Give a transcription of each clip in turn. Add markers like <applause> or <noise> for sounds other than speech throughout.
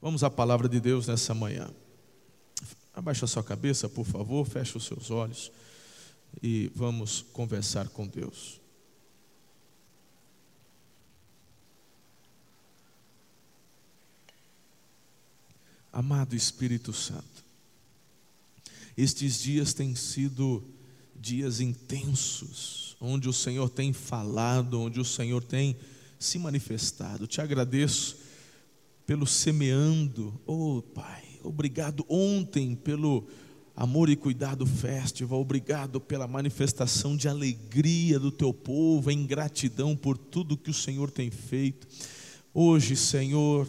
Vamos à palavra de Deus nessa manhã. Abaixa a sua cabeça, por favor, feche os seus olhos e vamos conversar com Deus. Amado Espírito Santo, estes dias têm sido dias intensos, onde o Senhor tem falado, onde o Senhor tem se manifestado. Te agradeço pelo semeando, oh Pai, obrigado ontem pelo Amor e Cuidado Festival, obrigado pela manifestação de alegria do teu povo, em gratidão por tudo que o Senhor tem feito. Hoje, Senhor,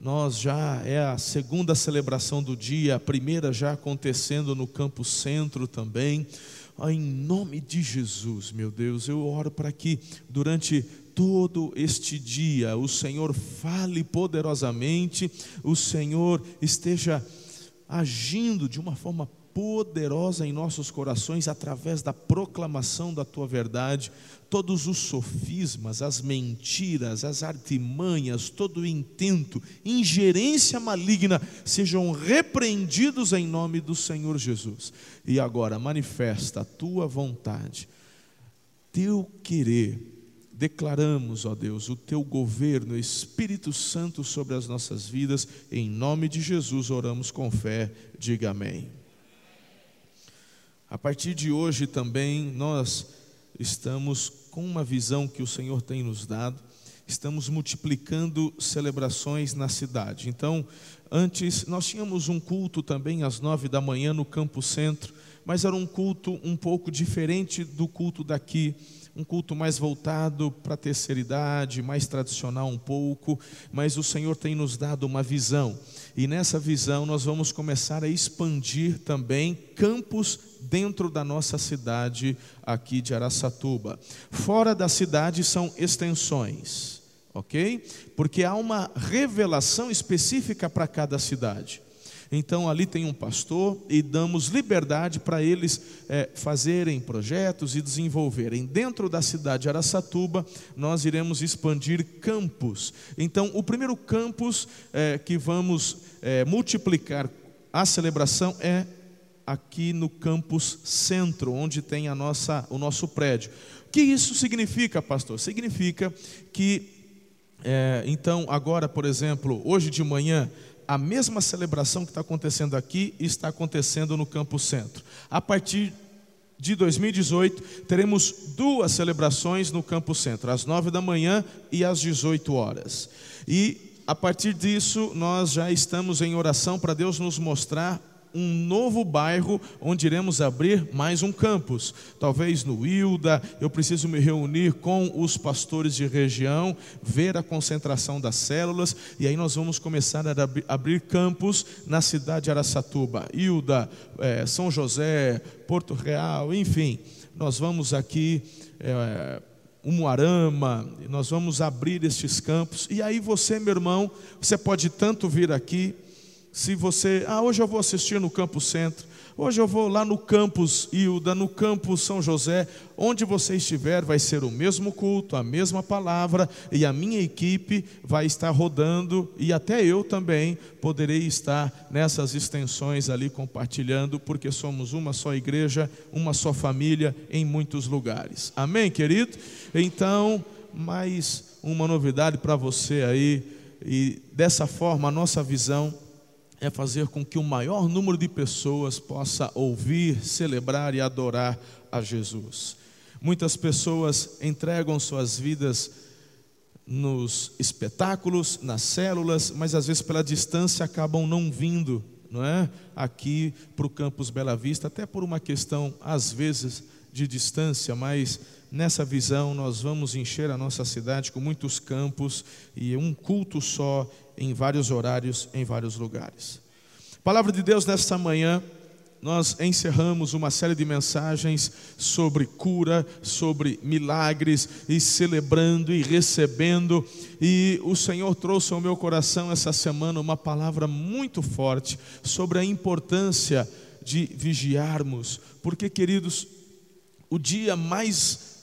nós já é a segunda celebração do dia, a primeira já acontecendo no Campo Centro também. em nome de Jesus, meu Deus, eu oro para que durante todo este dia o Senhor fale poderosamente, o Senhor esteja agindo de uma forma poderosa em nossos corações através da proclamação da tua verdade, todos os sofismas, as mentiras, as artimanhas, todo o intento, ingerência maligna sejam repreendidos em nome do Senhor Jesus. E agora manifesta a tua vontade, teu querer. Declaramos, ó Deus, o teu governo, Espírito Santo sobre as nossas vidas, em nome de Jesus oramos com fé, diga amém. A partir de hoje também nós estamos com uma visão que o Senhor tem nos dado, estamos multiplicando celebrações na cidade. Então, antes nós tínhamos um culto também às nove da manhã no Campo Centro, mas era um culto um pouco diferente do culto daqui um culto mais voltado para a terceira idade, mais tradicional um pouco, mas o Senhor tem nos dado uma visão, e nessa visão nós vamos começar a expandir também campos dentro da nossa cidade aqui de Araçatuba. Fora da cidade são extensões, ok? Porque há uma revelação específica para cada cidade. Então ali tem um pastor e damos liberdade para eles é, fazerem projetos e desenvolverem. Dentro da cidade de Araçatuba, nós iremos expandir campos. Então, o primeiro campus é, que vamos é, multiplicar a celebração é aqui no campus centro, onde tem a nossa, o nosso prédio. O que isso significa, pastor? Significa que, é, então, agora, por exemplo, hoje de manhã, a mesma celebração que está acontecendo aqui está acontecendo no campus centro. A partir de 2018, teremos duas celebrações no Campo Centro, às 9 da manhã e às 18 horas. E a partir disso, nós já estamos em oração para Deus nos mostrar um novo bairro onde iremos abrir mais um campus. Talvez no Hilda, eu preciso me reunir com os pastores de região, ver a concentração das células, e aí nós vamos começar a abrir campus na cidade de Araçatuba, Hilda, é, São José, Porto Real, enfim. Nós vamos aqui. É, Umuarama, nós vamos abrir estes campos, e aí você, meu irmão, você pode tanto vir aqui, se você, ah, hoje eu vou assistir no Campo Centro, hoje eu vou lá no campus Hilda, no campus São José, onde você estiver, vai ser o mesmo culto, a mesma palavra, e a minha equipe vai estar rodando, e até eu também poderei estar nessas extensões ali compartilhando, porque somos uma só igreja, uma só família em muitos lugares. Amém, querido? Então, mais uma novidade para você aí, e dessa forma a nossa visão é fazer com que o maior número de pessoas possa ouvir, celebrar e adorar a Jesus. Muitas pessoas entregam suas vidas nos espetáculos, nas células, mas às vezes pela distância acabam não vindo, não é? Aqui para o campus Bela Vista, até por uma questão às vezes de distância, mas nessa visão nós vamos encher a nossa cidade com muitos campos e um culto só em vários horários, em vários lugares. Palavra de Deus nesta manhã, nós encerramos uma série de mensagens sobre cura, sobre milagres e celebrando e recebendo. E o Senhor trouxe ao meu coração essa semana uma palavra muito forte sobre a importância de vigiarmos, porque, queridos, o dia mais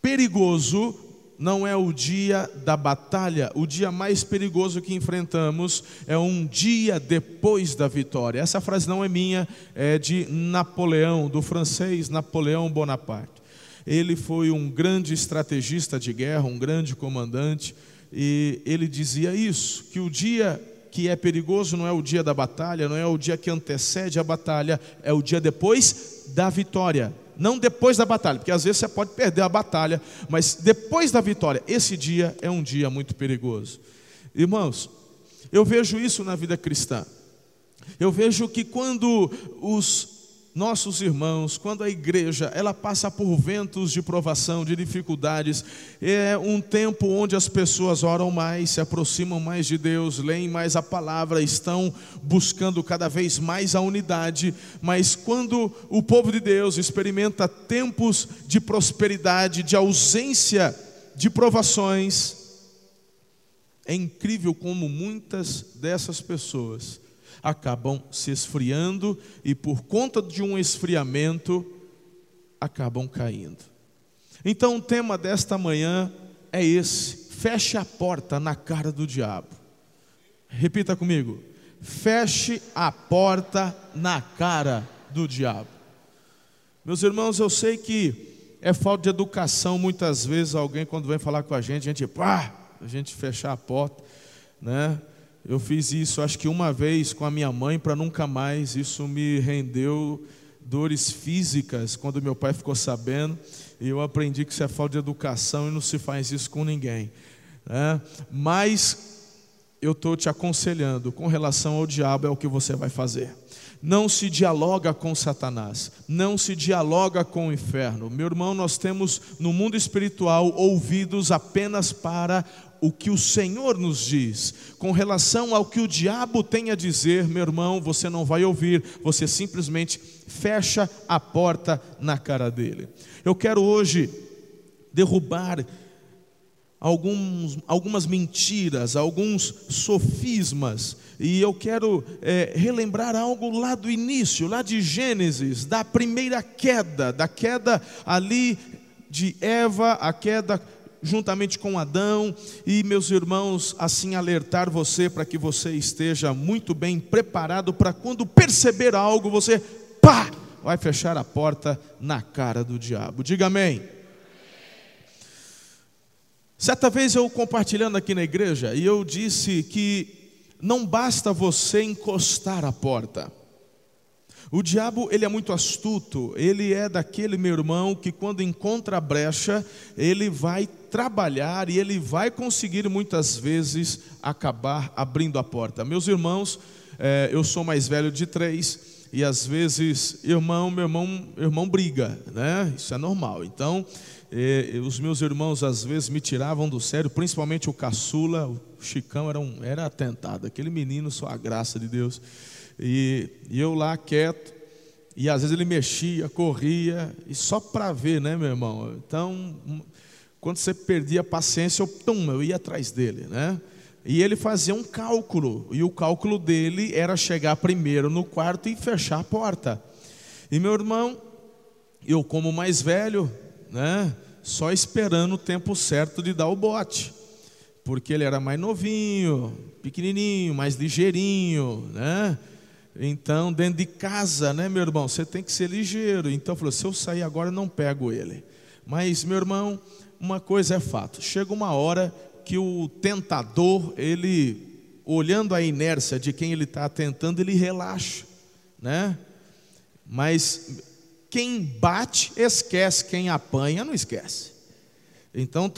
perigoso não é o dia da batalha, o dia mais perigoso que enfrentamos é um dia depois da vitória. Essa frase não é minha, é de Napoleão, do francês Napoleão Bonaparte. Ele foi um grande estrategista de guerra, um grande comandante, e ele dizia isso: que o dia que é perigoso não é o dia da batalha, não é o dia que antecede a batalha, é o dia depois da vitória não depois da batalha, porque às vezes você pode perder a batalha, mas depois da vitória, esse dia é um dia muito perigoso. Irmãos, eu vejo isso na vida cristã. Eu vejo que quando os nossos irmãos, quando a igreja ela passa por ventos de provação, de dificuldades, é um tempo onde as pessoas oram mais, se aproximam mais de Deus, leem mais a palavra, estão buscando cada vez mais a unidade, mas quando o povo de Deus experimenta tempos de prosperidade, de ausência de provações, é incrível como muitas dessas pessoas acabam se esfriando e, por conta de um esfriamento, acabam caindo. Então, o tema desta manhã é esse: feche a porta na cara do diabo. Repita comigo: feche a porta na cara do diabo. Meus irmãos, eu sei que é falta de educação muitas vezes alguém quando vem falar com a gente, a gente, pá, a gente fechar a porta, né? Eu fiz isso, acho que uma vez com a minha mãe, para nunca mais. Isso me rendeu dores físicas quando meu pai ficou sabendo. E eu aprendi que isso é falta de educação e não se faz isso com ninguém. Né? Mas eu estou te aconselhando, com relação ao diabo, é o que você vai fazer. Não se dialoga com Satanás, não se dialoga com o inferno. Meu irmão, nós temos no mundo espiritual ouvidos apenas para o que o Senhor nos diz. Com relação ao que o diabo tem a dizer, meu irmão, você não vai ouvir, você simplesmente fecha a porta na cara dele. Eu quero hoje derrubar alguns, algumas mentiras, alguns sofismas, e eu quero é, relembrar algo lá do início, lá de Gênesis, da primeira queda, da queda ali de Eva, a queda juntamente com Adão, e meus irmãos, assim alertar você para que você esteja muito bem preparado para quando perceber algo, você pá, vai fechar a porta na cara do diabo. Diga amém. Certa vez eu compartilhando aqui na igreja, e eu disse que não basta você encostar a porta. O diabo, ele é muito astuto, ele é daquele meu irmão que quando encontra a brecha, ele vai trabalhar e ele vai conseguir muitas vezes acabar abrindo a porta. Meus irmãos, é, eu sou mais velho de três e às vezes, irmão, meu irmão, irmão briga, né? Isso é normal. Então, os meus irmãos às vezes me tiravam do sério, principalmente o caçula, o Chicão era, um, era atentado, aquele menino, só a graça de Deus. E, e eu lá quieto, e às vezes ele mexia, corria, e só para ver, né, meu irmão? Então, quando você perdia a paciência, eu, tum, eu ia atrás dele, né? E ele fazia um cálculo, e o cálculo dele era chegar primeiro no quarto e fechar a porta. E meu irmão, eu como mais velho, né, só esperando o tempo certo de dar o bote, porque ele era mais novinho, pequenininho, mais ligeirinho, né? Então, dentro de casa, né, meu irmão, você tem que ser ligeiro. Então, falou: se eu sair agora, não pego ele. Mas, meu irmão, uma coisa é fato: chega uma hora que o tentador, ele, olhando a inércia de quem ele está tentando, ele relaxa, né? Mas quem bate, esquece, quem apanha, não esquece. Então,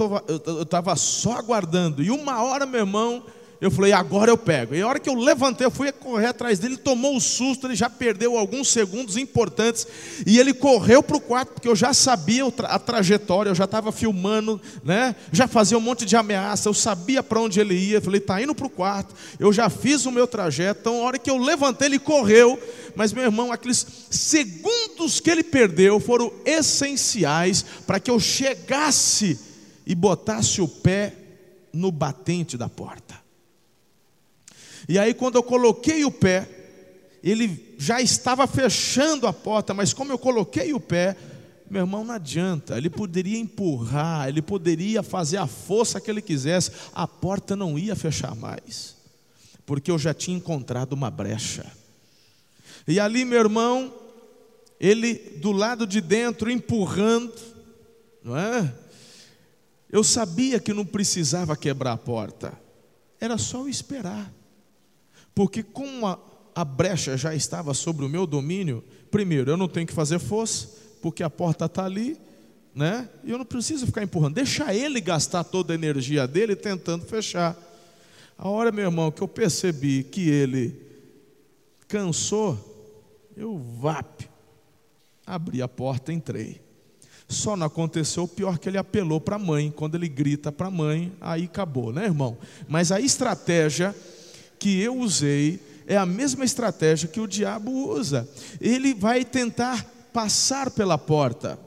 eu estava só aguardando, e uma hora, meu irmão, eu falei, agora eu pego. E a hora que eu levantei, eu fui correr atrás dele, ele tomou o susto, ele já perdeu alguns segundos importantes, e ele correu para o quarto, porque eu já sabia a trajetória, eu já estava filmando, né? já fazia um monte de ameaça, eu sabia para onde ele ia, eu falei, está indo para o quarto, eu já fiz o meu trajeto, então a hora que eu levantei, ele correu, mas meu irmão, aqueles segundos que ele perdeu foram essenciais para que eu chegasse e botasse o pé no batente da porta. E aí, quando eu coloquei o pé, ele já estava fechando a porta, mas como eu coloquei o pé, Meu irmão, não adianta. Ele poderia empurrar, ele poderia fazer a força que ele quisesse, a porta não ia fechar mais, porque eu já tinha encontrado uma brecha. E ali, meu irmão, ele do lado de dentro empurrando, não é? Eu sabia que não precisava quebrar a porta, era só esperar, porque como a, a brecha já estava sobre o meu domínio, primeiro, eu não tenho que fazer força, porque a porta está ali, né? E eu não preciso ficar empurrando, deixa ele gastar toda a energia dele tentando fechar. A hora, meu irmão, que eu percebi que ele cansou, eu vap, abri a porta, entrei. Só não aconteceu o pior que ele apelou para a mãe. Quando ele grita para a mãe, aí acabou, né, irmão? Mas a estratégia que eu usei é a mesma estratégia que o diabo usa. Ele vai tentar passar pela porta.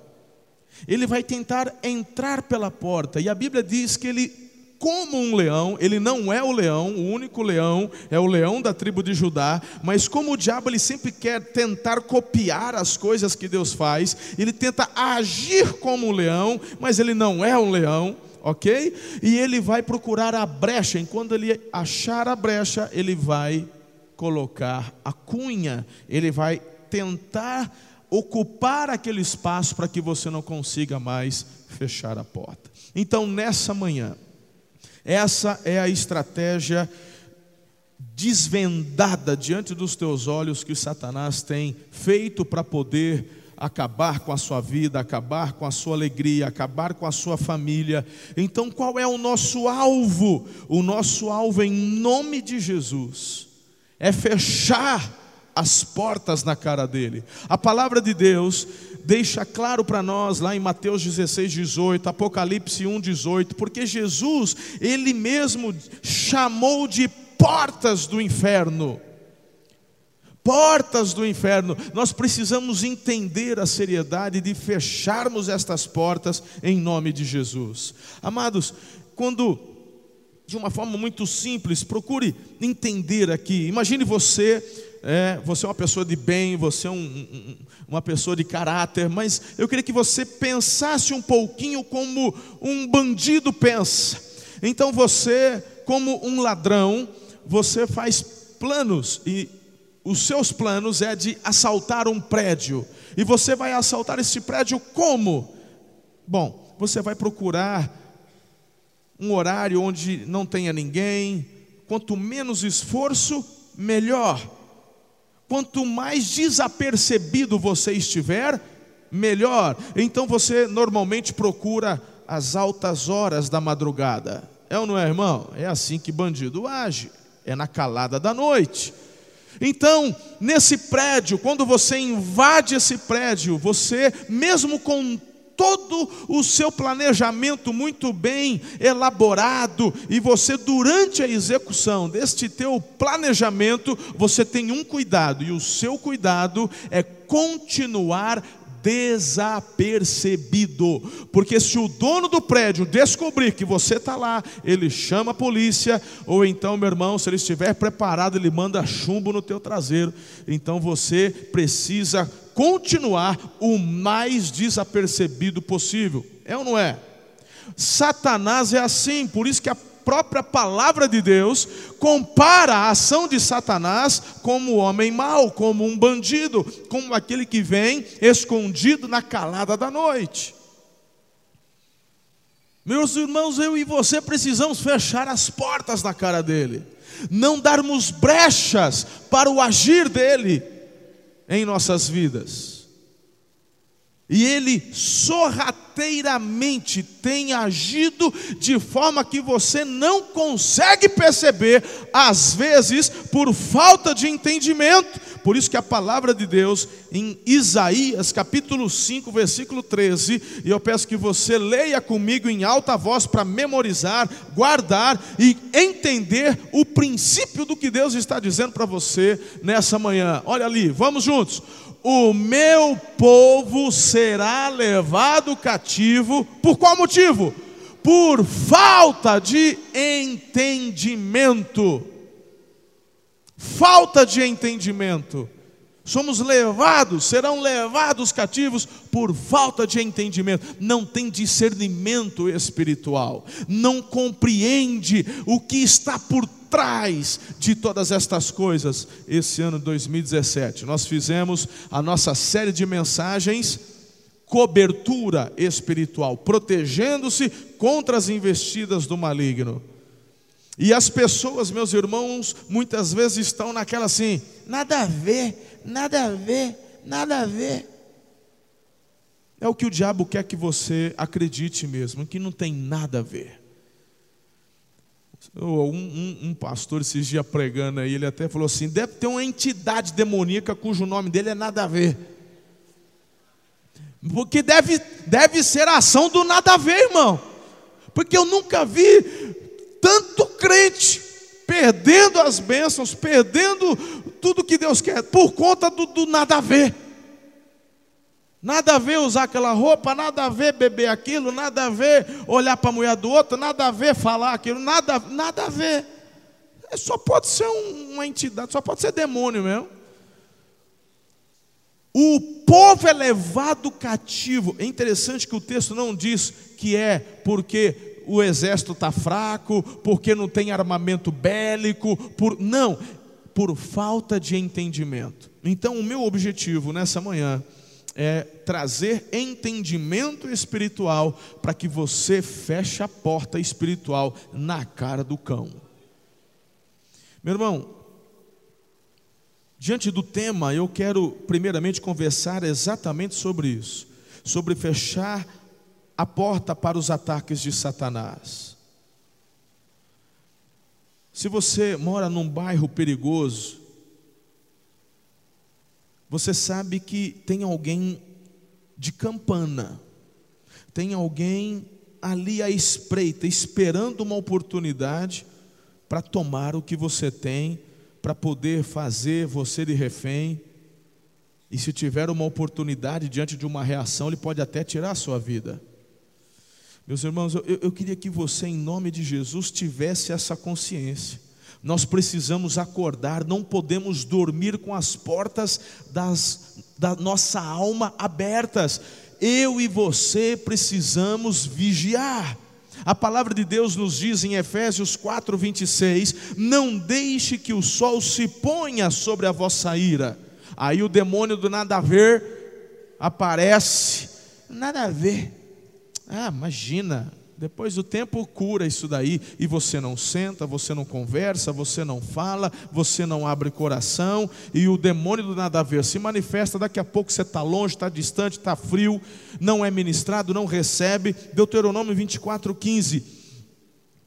Ele vai tentar entrar pela porta. E a Bíblia diz que ele como um leão, ele não é o leão, o único leão é o leão da tribo de Judá, mas como o diabo ele sempre quer tentar copiar as coisas que Deus faz, ele tenta agir como um leão, mas ele não é um leão, ok? E ele vai procurar a brecha, enquanto ele achar a brecha, ele vai colocar a cunha, ele vai tentar ocupar aquele espaço para que você não consiga mais fechar a porta. Então, nessa manhã, essa é a estratégia desvendada diante dos teus olhos que Satanás tem feito para poder acabar com a sua vida, acabar com a sua alegria, acabar com a sua família. Então, qual é o nosso alvo? O nosso alvo, em nome de Jesus, é fechar as portas na cara dele. A palavra de Deus deixa claro para nós lá em Mateus 16, 18, Apocalipse 1, 18, porque Jesus, ele mesmo chamou de portas do inferno. Portas do inferno, nós precisamos entender a seriedade de fecharmos estas portas em nome de Jesus. Amados, quando de uma forma muito simples, procure entender aqui. Imagine você é, você é uma pessoa de bem, você é um, um, uma pessoa de caráter, mas eu queria que você pensasse um pouquinho como um bandido pensa. Então você, como um ladrão, você faz planos e os seus planos é de assaltar um prédio. E você vai assaltar esse prédio como? Bom, você vai procurar um horário onde não tenha ninguém. Quanto menos esforço, melhor. Quanto mais desapercebido você estiver, melhor. Então você normalmente procura as altas horas da madrugada. É ou não é, irmão? É assim que bandido age. É na calada da noite. Então, nesse prédio, quando você invade esse prédio, você, mesmo com todo o seu planejamento muito bem elaborado e você durante a execução deste teu planejamento, você tem um cuidado e o seu cuidado é continuar desapercebido, porque se o dono do prédio descobrir que você está lá, ele chama a polícia, ou então, meu irmão, se ele estiver preparado, ele manda chumbo no teu traseiro. Então você precisa continuar o mais desapercebido possível. É ou não é? Satanás é assim, por isso que a própria palavra de Deus compara a ação de Satanás como homem mau, como um bandido, como aquele que vem escondido na calada da noite. Meus irmãos, eu e você precisamos fechar as portas na cara dele, não darmos brechas para o agir dele em nossas vidas. E ele sorrateiramente tem agido de forma que você não consegue perceber, às vezes por falta de entendimento. Por isso que a palavra de Deus em Isaías, capítulo 5, versículo 13, e eu peço que você leia comigo em alta voz para memorizar, guardar e entender o princípio do que Deus está dizendo para você nessa manhã. Olha ali, vamos juntos o meu povo será levado cativo, por qual motivo? Por falta de entendimento. Falta de entendimento. Somos levados, serão levados cativos por falta de entendimento. Não tem discernimento espiritual, não compreende o que está por trás de todas estas coisas. Esse ano 2017, nós fizemos a nossa série de mensagens cobertura espiritual, protegendo-se contra as investidas do maligno. E as pessoas, meus irmãos, muitas vezes estão naquela assim, nada a ver, nada a ver, nada a ver. É o que o diabo quer que você acredite mesmo, que não tem nada a ver. Um, um, um, pastor esses dias pregando aí, ele até falou assim: deve ter uma entidade demoníaca cujo nome dele é nada a ver. Porque deve, deve ser a ação do nada a ver, irmão. Porque eu nunca vi tanto crente perdendo as bênçãos, perdendo tudo que Deus quer, por conta do, do nada a ver. Nada a ver usar aquela roupa, nada a ver beber aquilo, nada a ver olhar para a mulher do outro, nada a ver falar aquilo, nada, nada a ver. É, só pode ser um, uma entidade, só pode ser demônio mesmo. O povo é levado cativo. É interessante que o texto não diz que é porque o exército está fraco, porque não tem armamento bélico, por não, por falta de entendimento. Então, o meu objetivo nessa manhã é trazer entendimento espiritual para que você feche a porta espiritual na cara do cão. Meu irmão, diante do tema, eu quero primeiramente conversar exatamente sobre isso, sobre fechar a porta para os ataques de Satanás. Se você mora num bairro perigoso, você sabe que tem alguém de campana, tem alguém ali à espreita, esperando uma oportunidade para tomar o que você tem, para poder fazer você de refém. E se tiver uma oportunidade diante de uma reação, ele pode até tirar a sua vida. Meus irmãos, eu, eu queria que você, em nome de Jesus, tivesse essa consciência nós precisamos acordar, não podemos dormir com as portas das, da nossa alma abertas. Eu e você precisamos vigiar. A palavra de Deus nos diz em Efésios 4, 26: Não deixe que o sol se ponha sobre a vossa ira. Aí o demônio do nada a ver aparece, nada a ver. Ah, imagina, depois do tempo cura isso daí, e você não senta, você não conversa, você não fala, você não abre coração, e o demônio do nada a ver se manifesta. Daqui a pouco você está longe, está distante, está frio, não é ministrado, não recebe. Deuteronômio 24, 15.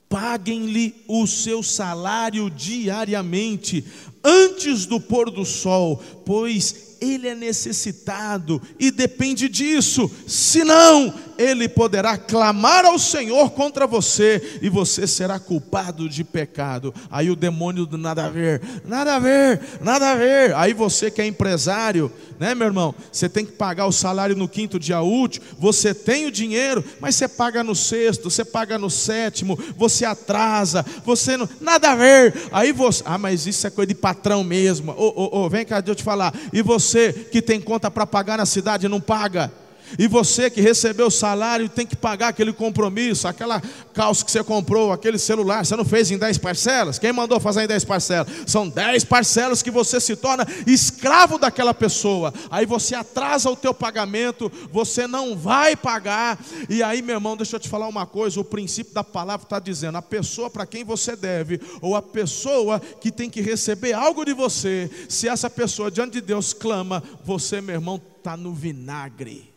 Paguem-lhe o seu salário diariamente, antes do pôr do sol, pois ele é necessitado e depende disso, senão ele poderá clamar ao Senhor contra você e você será culpado de pecado. Aí o demônio do nada a ver, nada a ver, nada a ver. Aí você que é empresário, né, meu irmão? Você tem que pagar o salário no quinto dia útil, você tem o dinheiro, mas você paga no sexto, você paga no sétimo, você atrasa, você não, nada a ver. Aí você, ah, mas isso é coisa de patrão mesmo. Ô, ô, ô, vem cá, deixa eu te falar. E você que tem conta para pagar na cidade não paga. E você que recebeu o salário tem que pagar aquele compromisso, aquela calça que você comprou, aquele celular, você não fez em 10 parcelas? Quem mandou fazer em 10 parcelas? São 10 parcelas que você se torna escravo daquela pessoa. Aí você atrasa o teu pagamento, você não vai pagar. E aí, meu irmão, deixa eu te falar uma coisa: o princípio da palavra está dizendo: a pessoa para quem você deve, ou a pessoa que tem que receber algo de você, se essa pessoa diante de Deus clama, você, meu irmão, está no vinagre.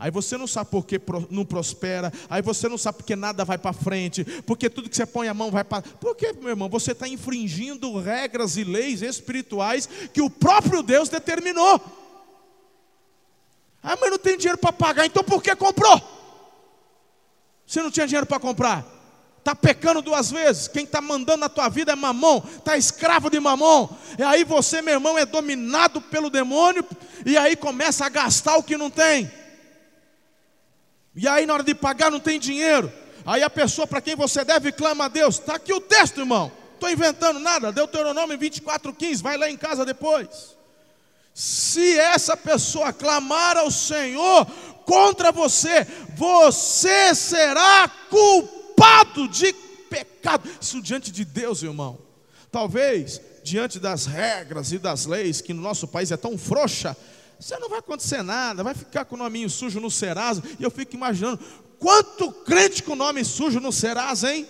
Aí você não sabe por que não prospera, aí você não sabe porque nada vai para frente, porque tudo que você põe a mão vai para. Porque, meu irmão, você está infringindo regras e leis espirituais que o próprio Deus determinou. Ah, mas não tem dinheiro para pagar, então por que comprou? Você não tinha dinheiro para comprar? Está pecando duas vezes. Quem está mandando na tua vida é mamão, está escravo de mamão. E aí você, meu irmão, é dominado pelo demônio, e aí começa a gastar o que não tem. E aí, na hora de pagar, não tem dinheiro. Aí a pessoa para quem você deve clama a Deus. Está aqui o texto, irmão. Estou inventando nada. Deuteronômio 24, 15. Vai lá em casa depois. Se essa pessoa clamar ao Senhor contra você, você será culpado de pecado. Isso diante de Deus, irmão. Talvez diante das regras e das leis que no nosso país é tão frouxa, você não vai acontecer nada, vai ficar com o nominho sujo no Serasa. E eu fico imaginando quanto crente com nome sujo no Serasa, hein?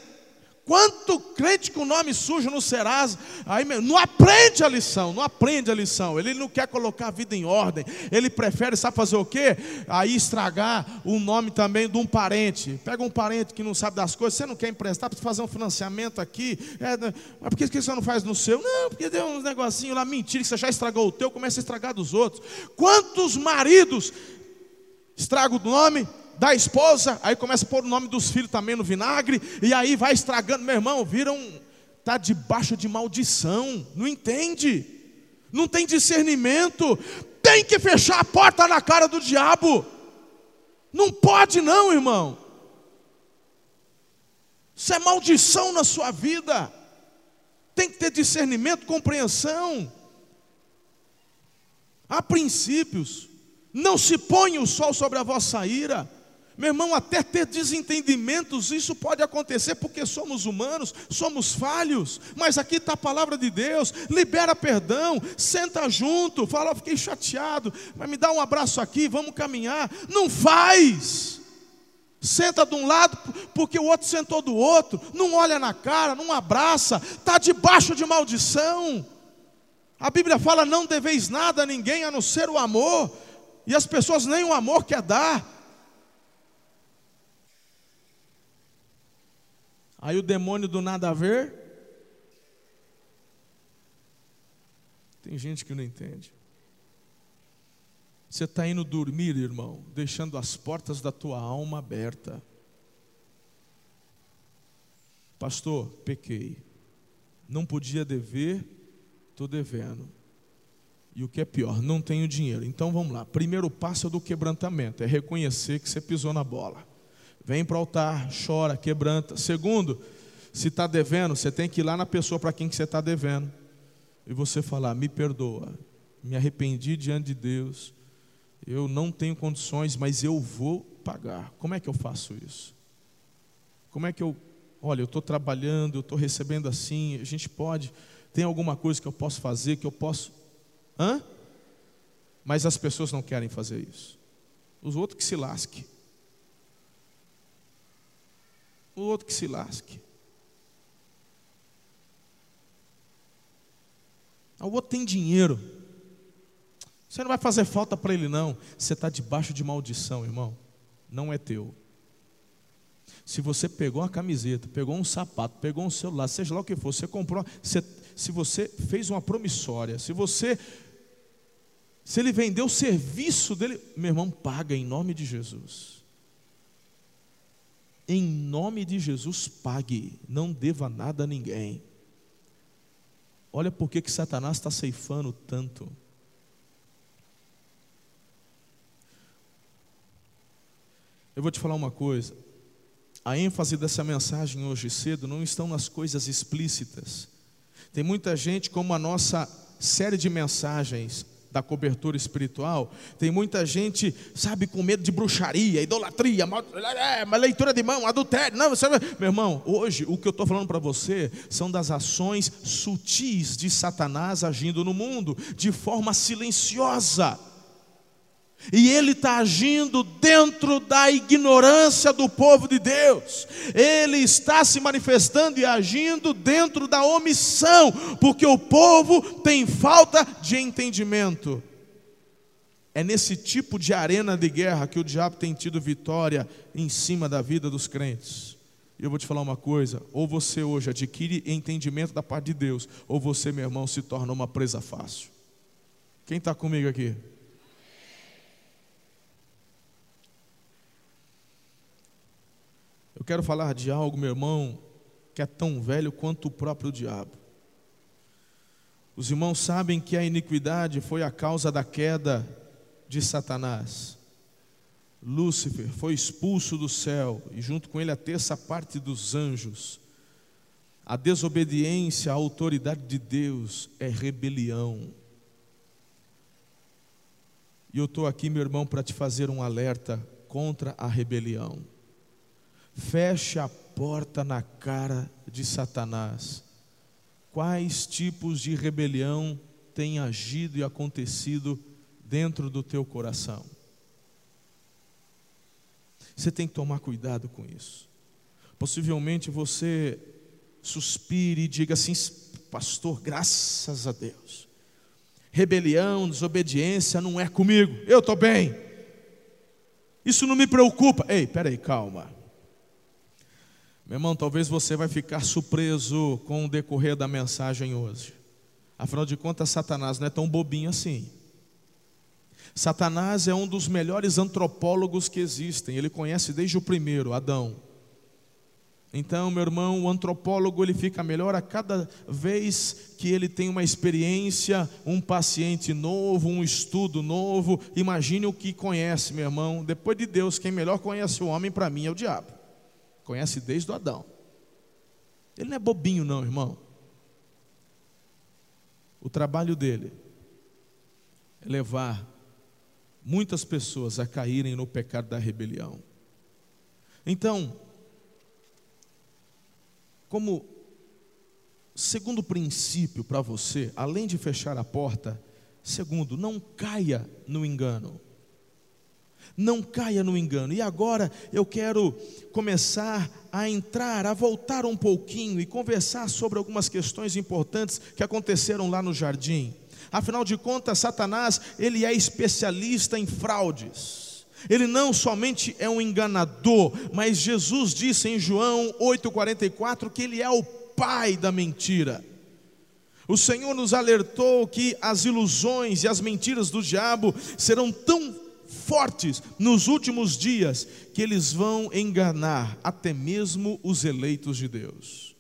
Quanto crente com nome sujo no Serasa, aí não aprende a lição, não aprende a lição. Ele não quer colocar a vida em ordem. Ele prefere, sabe fazer o quê? Aí estragar o nome também de um parente. Pega um parente que não sabe das coisas, você não quer emprestar para fazer um financiamento aqui. É, né? mas por que você não faz no seu? Não, porque deu uns negocinhos lá, mentira, que você já estragou o teu, começa a estragar dos outros. Quantos maridos estragam o nome, da esposa, aí começa a pôr o nome dos filhos também no vinagre, e aí vai estragando, meu irmão, viram, está debaixo de maldição, não entende, não tem discernimento, tem que fechar a porta na cara do diabo, não pode não, irmão, isso é maldição na sua vida, tem que ter discernimento, compreensão, há princípios, não se põe o sol sobre a vossa ira, meu irmão, até ter desentendimentos, isso pode acontecer porque somos humanos, somos falhos, mas aqui está a palavra de Deus, libera perdão, senta junto, fala, fiquei chateado, mas me dá um abraço aqui, vamos caminhar. Não faz! Senta de um lado porque o outro sentou do outro, não olha na cara, não abraça, está debaixo de maldição. A Bíblia fala: não deveis nada a ninguém a não ser o amor, e as pessoas nem o amor quer dar. Aí o demônio do nada a ver. Tem gente que não entende. Você está indo dormir, irmão, deixando as portas da tua alma aberta. Pastor, pequei. Não podia dever, estou devendo. E o que é pior, não tenho dinheiro. Então vamos lá. Primeiro passo é do quebrantamento, é reconhecer que você pisou na bola. Vem para o altar, chora, quebranta. Segundo, se está devendo, você tem que ir lá na pessoa para quem que você está devendo. E você falar, me perdoa, me arrependi diante de Deus, eu não tenho condições, mas eu vou pagar. Como é que eu faço isso? Como é que eu, olha, eu estou trabalhando, eu estou recebendo assim, a gente pode, tem alguma coisa que eu posso fazer, que eu posso. Hã? Mas as pessoas não querem fazer isso. Os outros que se lasquem. O outro que se lasque. O outro tem dinheiro. Você não vai fazer falta para ele, não. Você está debaixo de maldição, irmão. Não é teu. Se você pegou uma camiseta, pegou um sapato, pegou um celular, seja lá o que for, você comprou, você, se você fez uma promissória, se você, se ele vendeu o serviço dele, meu irmão, paga em nome de Jesus em nome de Jesus, pague, não deva nada a ninguém. Olha por que, Satanás está ceifando tanto. Eu vou te falar uma coisa. A ênfase dessa mensagem hoje cedo não estão nas coisas explícitas. Tem muita gente, como a nossa série de mensagens da cobertura espiritual, tem muita gente, sabe, com medo de bruxaria, idolatria, mal, é, leitura de mão, adultério. Não, você, meu irmão, hoje o que eu estou falando para você são das ações sutis de Satanás agindo no mundo, de forma silenciosa. E ele está agindo dentro da ignorância do povo de Deus. Ele está se manifestando e agindo dentro da omissão, porque o povo tem falta de entendimento. É nesse tipo de arena de guerra que o diabo tem tido vitória em cima da vida dos crentes. E eu vou te falar uma coisa: ou você hoje adquire entendimento da parte de Deus, ou você, meu irmão, se torna uma presa fácil. Quem está comigo aqui? Eu quero falar de algo, meu irmão, que é tão velho quanto o próprio diabo. Os irmãos sabem que a iniquidade foi a causa da queda de Satanás. Lúcifer foi expulso do céu e, junto com ele, a terça parte dos anjos. A desobediência à autoridade de Deus é rebelião. E eu estou aqui, meu irmão, para te fazer um alerta contra a rebelião. Feche a porta na cara de Satanás. Quais tipos de rebelião têm agido e acontecido dentro do teu coração? Você tem que tomar cuidado com isso. Possivelmente você suspire e diga assim: Pastor, graças a Deus. Rebelião, desobediência não é comigo. Eu estou bem. Isso não me preocupa. Ei, peraí, calma. Meu irmão, talvez você vai ficar surpreso com o decorrer da mensagem hoje. Afinal de contas, Satanás não é tão bobinho assim. Satanás é um dos melhores antropólogos que existem. Ele conhece desde o primeiro, Adão. Então, meu irmão, o antropólogo ele fica melhor a cada vez que ele tem uma experiência, um paciente novo, um estudo novo. Imagine o que conhece, meu irmão. Depois de Deus, quem melhor conhece o homem para mim é o diabo. Conhece desde o Adão. Ele não é bobinho, não, irmão. O trabalho dele é levar muitas pessoas a caírem no pecado da rebelião. Então, como segundo princípio para você, além de fechar a porta, segundo, não caia no engano. Não caia no engano. E agora eu quero começar a entrar, a voltar um pouquinho e conversar sobre algumas questões importantes que aconteceram lá no jardim. Afinal de contas, Satanás, ele é especialista em fraudes. Ele não somente é um enganador, mas Jesus disse em João 8,44 que ele é o pai da mentira. O Senhor nos alertou que as ilusões e as mentiras do diabo serão tão fortes nos últimos dias que eles vão enganar até mesmo os eleitos de Deus.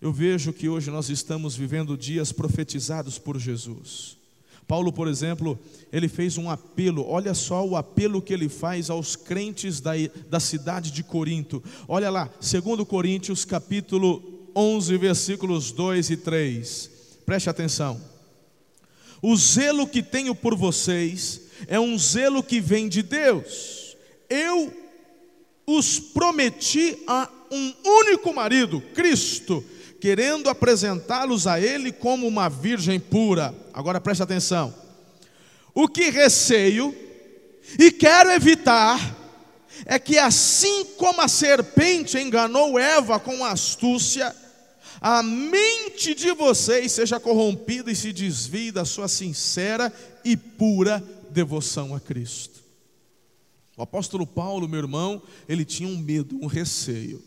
Eu vejo que hoje nós estamos vivendo dias profetizados por Jesus. Paulo, por exemplo, ele fez um apelo, olha só o apelo que ele faz aos crentes da, da cidade de Corinto. Olha lá, 2 Coríntios capítulo 11, versículos 2 e 3. Preste atenção. O zelo que tenho por vocês é um zelo que vem de Deus. Eu os prometi a um único marido, Cristo, querendo apresentá-los a Ele como uma virgem pura. Agora preste atenção. O que receio e quero evitar é que, assim como a serpente enganou Eva com astúcia, a mente de vocês seja corrompida e se desvie da sua sincera e pura devoção a Cristo. O apóstolo Paulo, meu irmão, ele tinha um medo, um receio.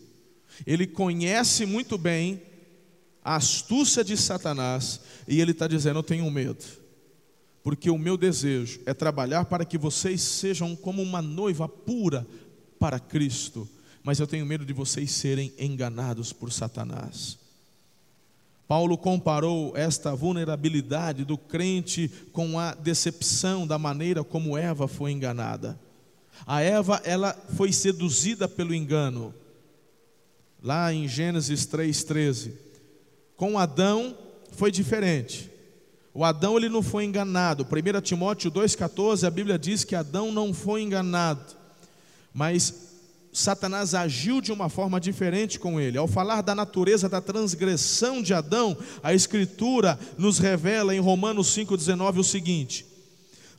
Ele conhece muito bem a astúcia de Satanás, e ele está dizendo: Eu tenho medo, porque o meu desejo é trabalhar para que vocês sejam como uma noiva pura para Cristo, mas eu tenho medo de vocês serem enganados por Satanás. Paulo comparou esta vulnerabilidade do crente com a decepção da maneira como Eva foi enganada. A Eva, ela foi seduzida pelo engano. Lá em Gênesis 3:13. Com Adão foi diferente. O Adão ele não foi enganado. 1 Timóteo 2,14, a Bíblia diz que Adão não foi enganado. Mas Satanás agiu de uma forma diferente com ele. Ao falar da natureza da transgressão de Adão, a Escritura nos revela em Romanos 5,19 o seguinte: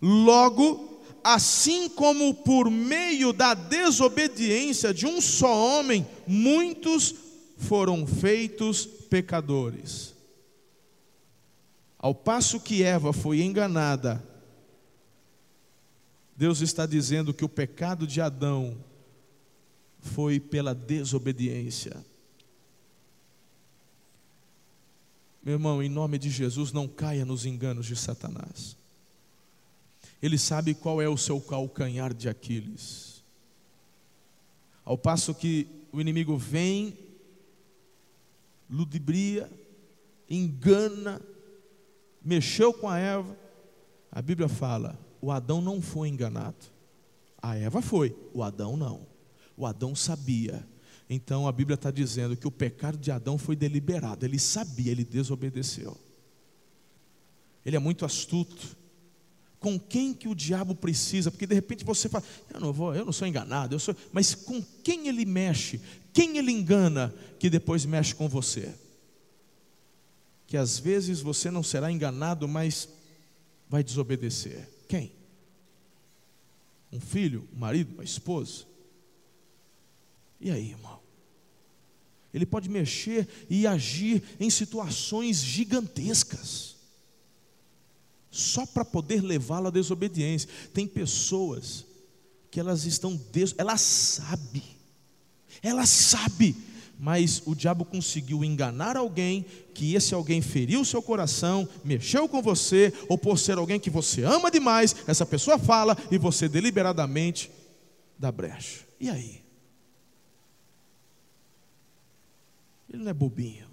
Logo, assim como por meio da desobediência de um só homem, muitos foram feitos pecadores. Ao passo que Eva foi enganada, Deus está dizendo que o pecado de Adão foi pela desobediência. Meu irmão, em nome de Jesus, não caia nos enganos de Satanás. Ele sabe qual é o seu calcanhar de Aquiles. Ao passo que o inimigo vem ludibria, engana, mexeu com a Eva. A Bíblia fala: o Adão não foi enganado. A Eva foi, o Adão não. O Adão sabia. Então a Bíblia está dizendo que o pecado de Adão foi deliberado. Ele sabia, ele desobedeceu. Ele é muito astuto. Com quem que o diabo precisa? Porque de repente você fala, eu não vou, eu não sou enganado, eu sou, mas com quem ele mexe? Quem ele engana que depois mexe com você? Que às vezes você não será enganado, mas vai desobedecer. Quem? Um filho, um marido, uma esposa? E aí, irmão? Ele pode mexer e agir em situações gigantescas só para poder levá-lo à desobediência. Tem pessoas que elas estão, des... ela sabe, ela sabe, mas o diabo conseguiu enganar alguém, que esse alguém feriu seu coração, mexeu com você, ou por ser alguém que você ama demais, essa pessoa fala e você deliberadamente dá brecha. E aí? Ele não é bobinho.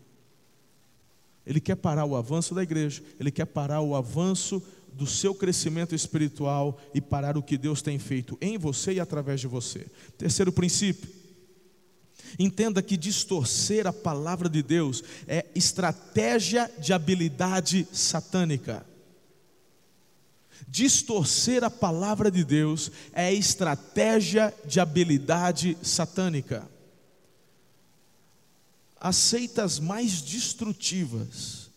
Ele quer parar o avanço da igreja, ele quer parar o avanço do seu crescimento espiritual e parar o que Deus tem feito em você e através de você. Terceiro princípio. Entenda que distorcer a palavra de Deus é estratégia de habilidade satânica. Distorcer a palavra de Deus é estratégia de habilidade satânica as seitas mais destrutivas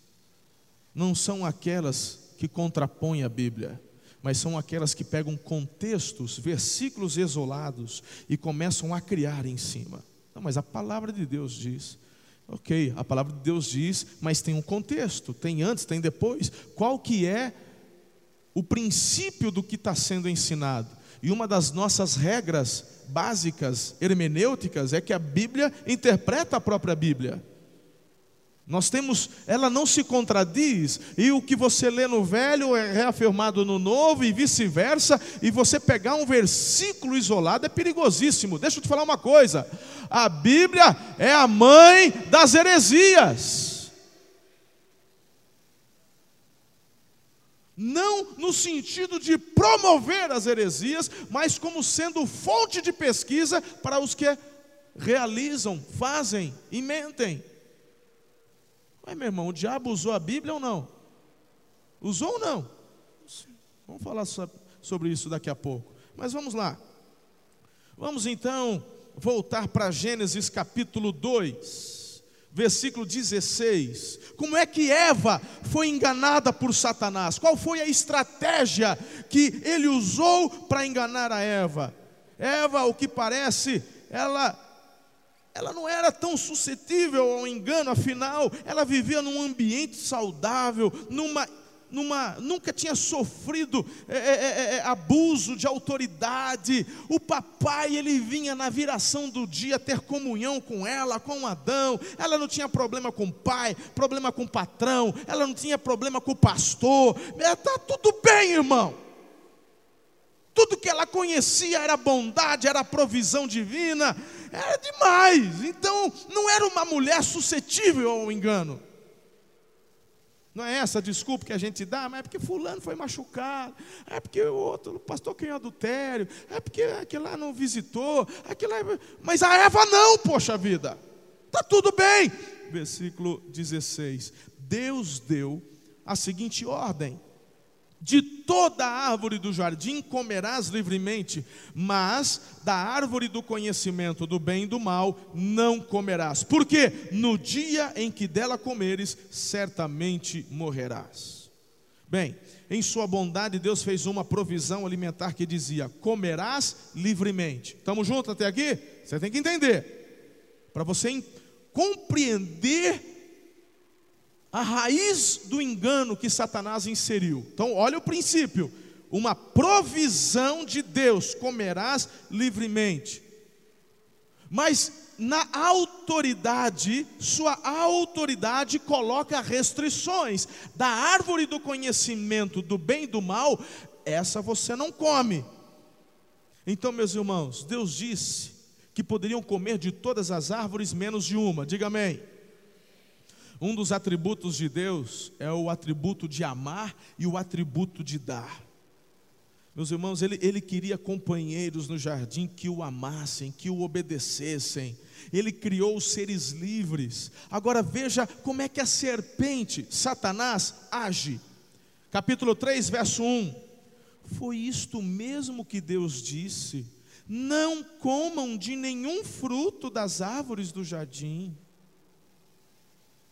não são aquelas que contrapõem a Bíblia, mas são aquelas que pegam contextos, versículos isolados e começam a criar em cima. Não, mas a palavra de Deus diz. Ok, a palavra de Deus diz, mas tem um contexto, tem antes, tem depois. Qual que é o princípio do que está sendo ensinado? E uma das nossas regras básicas hermenêuticas é que a Bíblia interpreta a própria Bíblia. Nós temos, ela não se contradiz, e o que você lê no velho é reafirmado no novo e vice-versa, e você pegar um versículo isolado é perigosíssimo. Deixa eu te falar uma coisa: a Bíblia é a mãe das heresias. Não no sentido de promover as heresias, mas como sendo fonte de pesquisa para os que realizam, fazem e mentem. Mas, meu irmão, o diabo usou a Bíblia ou não? Usou ou não? Vamos falar sobre isso daqui a pouco. Mas vamos lá. Vamos então voltar para Gênesis capítulo 2 versículo 16. Como é que Eva foi enganada por Satanás? Qual foi a estratégia que ele usou para enganar a Eva? Eva, o que parece, ela ela não era tão suscetível ao engano, afinal, ela vivia num ambiente saudável, numa numa, nunca tinha sofrido é é, é, é, abuso de autoridade. O papai, ele vinha na viração do dia ter comunhão com ela, com Adão. Ela não tinha problema com o pai, problema com o patrão, ela não tinha problema com o pastor. Está tudo bem, irmão. Tudo que ela conhecia era bondade, era provisão divina, era demais. Então, não era uma mulher suscetível ao engano. Não é essa desculpa que a gente dá, mas é porque fulano foi machucado, é porque o outro, o pastor quem é adultério, é porque aquele lá não visitou, aquele lá... mas a Eva não, poxa vida. Está tudo bem. Versículo 16. Deus deu a seguinte ordem: de toda árvore do jardim comerás livremente, mas da árvore do conhecimento do bem e do mal não comerás. Porque no dia em que dela comeres, certamente morrerás. Bem, em sua bondade, Deus fez uma provisão alimentar que dizia: comerás livremente. Estamos juntos até aqui? Você tem que entender. Para você compreender a raiz do engano que Satanás inseriu. Então, olha o princípio: uma provisão de Deus, comerás livremente. Mas na autoridade, sua autoridade coloca restrições. Da árvore do conhecimento do bem e do mal, essa você não come. Então, meus irmãos, Deus disse que poderiam comer de todas as árvores menos de uma. Diga amém. Um dos atributos de Deus é o atributo de amar e o atributo de dar. Meus irmãos, ele, ele queria companheiros no jardim que o amassem, que o obedecessem. Ele criou os seres livres. Agora veja como é que a serpente, Satanás, age. capítulo 3, verso 1. Foi isto mesmo que Deus disse: Não comam de nenhum fruto das árvores do jardim.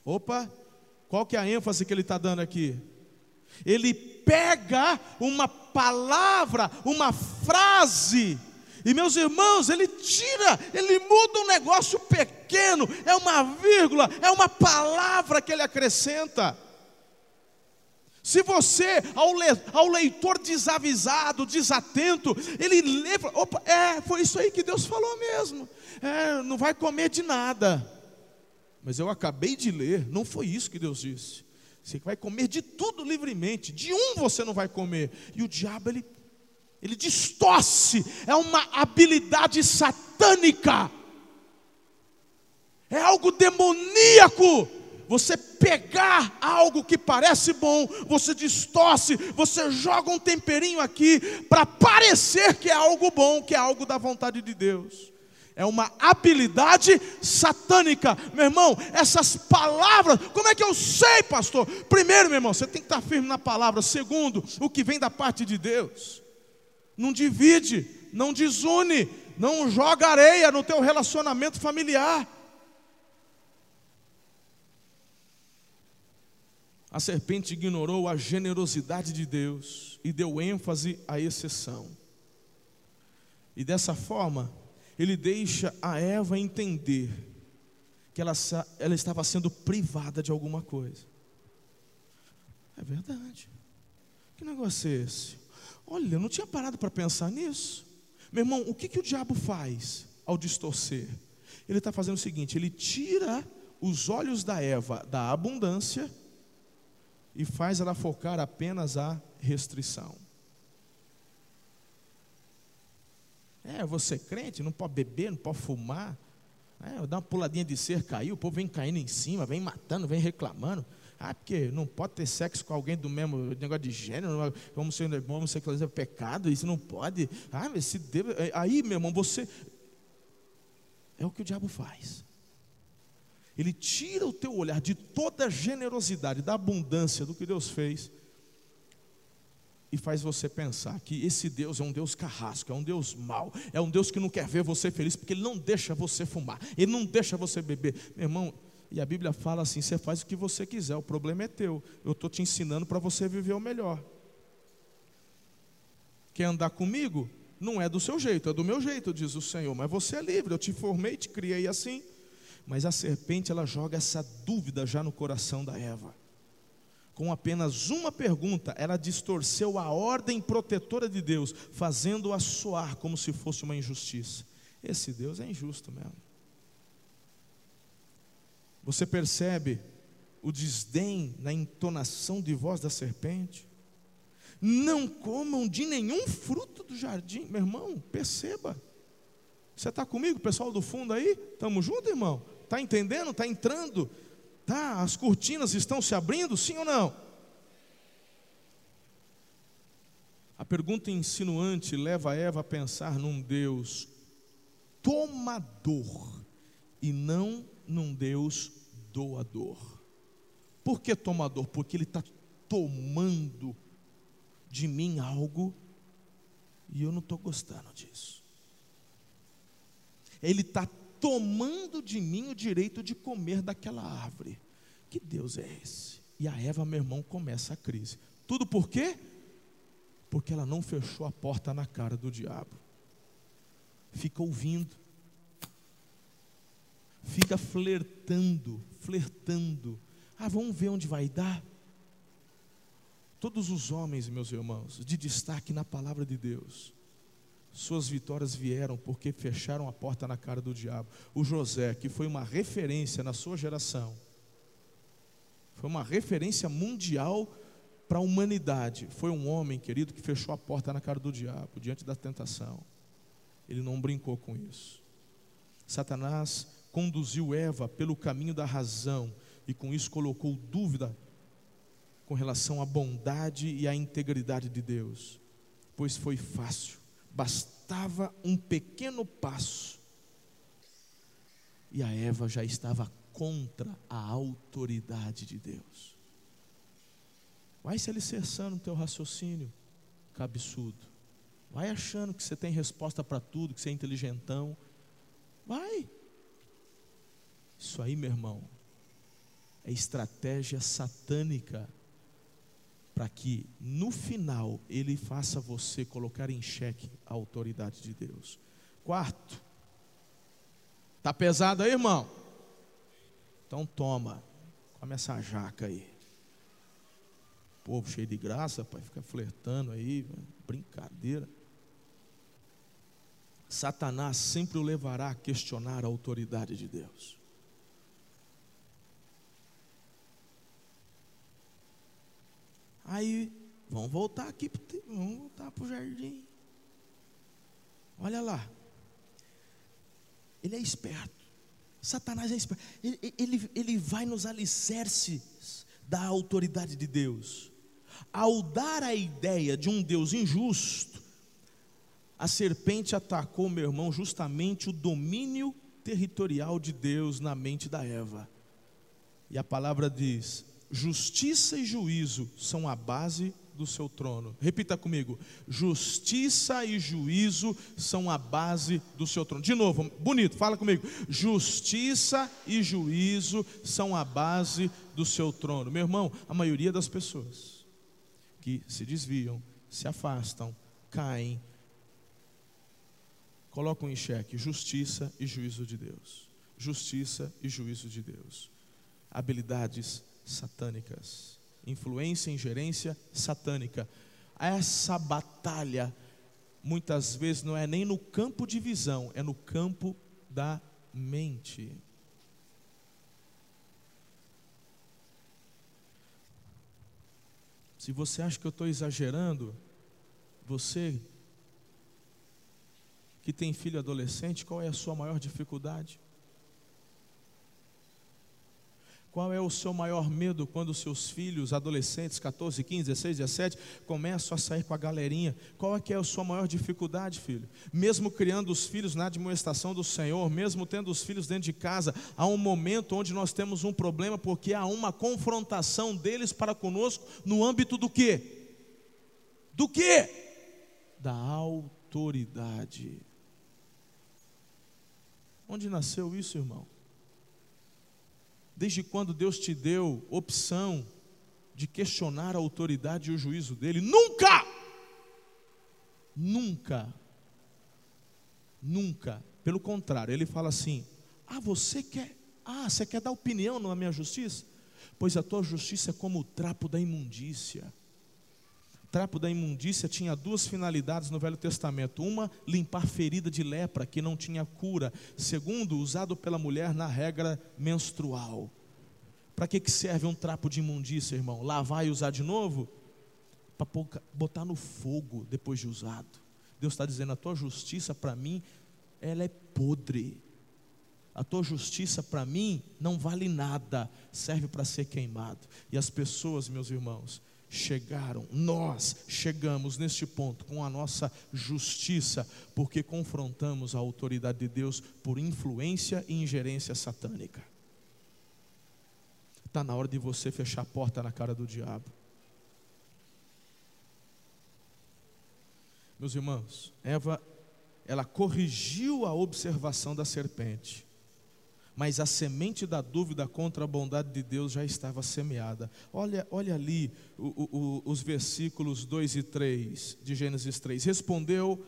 Opa, qual que é a ênfase que ele está dando aqui? Ele pega uma palavra, uma frase, e meus irmãos, ele tira, ele muda um negócio pequeno, é uma vírgula, é uma palavra que ele acrescenta. Se você, ao, le, ao leitor desavisado, desatento, ele lê, opa, é, foi isso aí que Deus falou mesmo. É, não vai comer de nada. Mas eu acabei de ler, não foi isso que Deus disse. Você vai comer de tudo livremente, de um você não vai comer. E o diabo, ele ele distorce, é uma habilidade satânica, é algo demoníaco. Você pegar algo que parece bom, você distorce, você joga um temperinho aqui para parecer que é algo bom, que é algo da vontade de Deus. É uma habilidade satânica, meu irmão. Essas palavras, como é que eu sei, pastor? Primeiro, meu irmão, você tem que estar firme na palavra. Segundo, o que vem da parte de Deus não divide, não desune, não joga areia no teu relacionamento familiar. A serpente ignorou a generosidade de Deus e deu ênfase à exceção. E dessa forma, ele deixa a Eva entender que ela, ela estava sendo privada de alguma coisa. É verdade. Que negócio é esse? Olha, eu não tinha parado para pensar nisso. Meu irmão, o que, que o diabo faz ao distorcer? Ele está fazendo o seguinte: ele tira os olhos da Eva da abundância e faz ela focar apenas a restrição. É, você é crente, não pode beber, não pode fumar. É, dá uma puladinha de cerca aí, o povo vem caindo em cima, vem matando, vem reclamando. Ah, porque não pode ter sexo com alguém do mesmo negócio de gênero, homossexualismo é pecado, isso não pode. Ah, mas se deve. É, aí, meu irmão, você. É o que o diabo faz. Ele tira o teu olhar de toda a generosidade, da abundância do que Deus fez, e faz você pensar que esse Deus é um Deus carrasco, é um Deus mau, é um Deus que não quer ver você feliz, porque Ele não deixa você fumar, Ele não deixa você beber. Meu irmão, e a Bíblia fala assim: você faz o que você quiser, o problema é teu. Eu estou te ensinando para você viver o melhor. Quer andar comigo? Não é do seu jeito, é do meu jeito, diz o Senhor. Mas você é livre, eu te formei, te criei assim. Mas a serpente, ela joga essa dúvida já no coração da Eva. Com apenas uma pergunta, ela distorceu a ordem protetora de Deus, fazendo-a soar como se fosse uma injustiça. Esse Deus é injusto mesmo. Você percebe o desdém na entonação de voz da serpente? Não comam de nenhum fruto do jardim, meu irmão, perceba. Você está comigo, pessoal do fundo aí? Estamos juntos, irmão? Está entendendo? Está entrando? Tá, as cortinas estão se abrindo, sim ou não? A pergunta insinuante leva Eva a pensar num Deus tomador e não num Deus doador. Por que tomador? Porque ele está tomando de mim algo e eu não estou gostando disso. Ele está tomando de mim o direito de comer daquela árvore. Que Deus é esse? E a Eva, meu irmão, começa a crise. Tudo por quê? Porque ela não fechou a porta na cara do diabo. Fica ouvindo fica flertando, flertando. Ah, vamos ver onde vai dar. Todos os homens, meus irmãos, de destaque na palavra de Deus, suas vitórias vieram porque fecharam a porta na cara do diabo. O José, que foi uma referência na sua geração, foi uma referência mundial para a humanidade. Foi um homem, querido, que fechou a porta na cara do diabo, diante da tentação. Ele não brincou com isso. Satanás conduziu Eva pelo caminho da razão e com isso colocou dúvida com relação à bondade e à integridade de Deus, pois foi fácil, bastava um pequeno passo e a Eva já estava contra a autoridade de Deus. Vai se alicerçando no teu raciocínio, cabeçudo. Vai achando que você tem resposta para tudo, que você é inteligentão. Vai. Isso aí, meu irmão, é estratégia satânica para que no final ele faça você colocar em xeque a autoridade de Deus. Quarto, tá pesado aí, irmão? Então toma, come essa jaca aí. Povo cheio de graça, pai, fica flertando aí, brincadeira. Satanás sempre o levará a questionar a autoridade de Deus. Aí, vamos voltar aqui, vamos voltar para o jardim. Olha lá. Ele é esperto. Satanás é esperto. Ele, ele, ele vai nos alicerces da autoridade de Deus. Ao dar a ideia de um Deus injusto, a serpente atacou, meu irmão, justamente o domínio territorial de Deus na mente da Eva. E a palavra diz: justiça e juízo são a base do seu trono. Repita comigo: justiça e juízo são a base do seu trono. De novo, bonito, fala comigo. Justiça e juízo são a base do seu trono. Meu irmão, a maioria das pessoas que se desviam, se afastam, caem, colocam em xeque justiça e juízo de Deus. Justiça e juízo de Deus. Habilidades satânicas, influência, ingerência satânica. Essa batalha muitas vezes não é nem no campo de visão, é no campo da mente. Se você acha que eu estou exagerando, você que tem filho adolescente, qual é a sua maior dificuldade? Qual é o seu maior medo quando seus filhos, adolescentes, 14, 15, 16, 17, começam a sair com a galerinha? Qual é que é a sua maior dificuldade, filho? Mesmo criando os filhos na admoestação do Senhor, mesmo tendo os filhos dentro de casa, há um momento onde nós temos um problema porque há uma confrontação deles para conosco no âmbito do quê? Do quê? Da autoridade. Onde nasceu isso, irmão? Desde quando Deus te deu opção de questionar a autoridade e o juízo dele? Nunca! Nunca. Nunca. Pelo contrário, ele fala assim: Ah, você quer. Ah, você quer dar opinião na minha justiça? Pois a tua justiça é como o trapo da imundícia trapo da imundícia tinha duas finalidades no Velho Testamento: uma, limpar ferida de lepra que não tinha cura, segundo, usado pela mulher na regra menstrual. Para que, que serve um trapo de imundícia, irmão? Lavar e usar de novo? Para botar no fogo depois de usado. Deus está dizendo: a tua justiça para mim, ela é podre. A tua justiça para mim não vale nada, serve para ser queimado. E as pessoas, meus irmãos, chegaram, nós chegamos neste ponto com a nossa justiça, porque confrontamos a autoridade de Deus por influência e ingerência satânica. Está na hora de você fechar a porta na cara do diabo. Meus irmãos, Eva, ela corrigiu a observação da serpente mas a semente da dúvida contra a bondade de Deus já estava semeada. Olha, olha ali o, o, os versículos 2 e 3 de Gênesis 3. Respondeu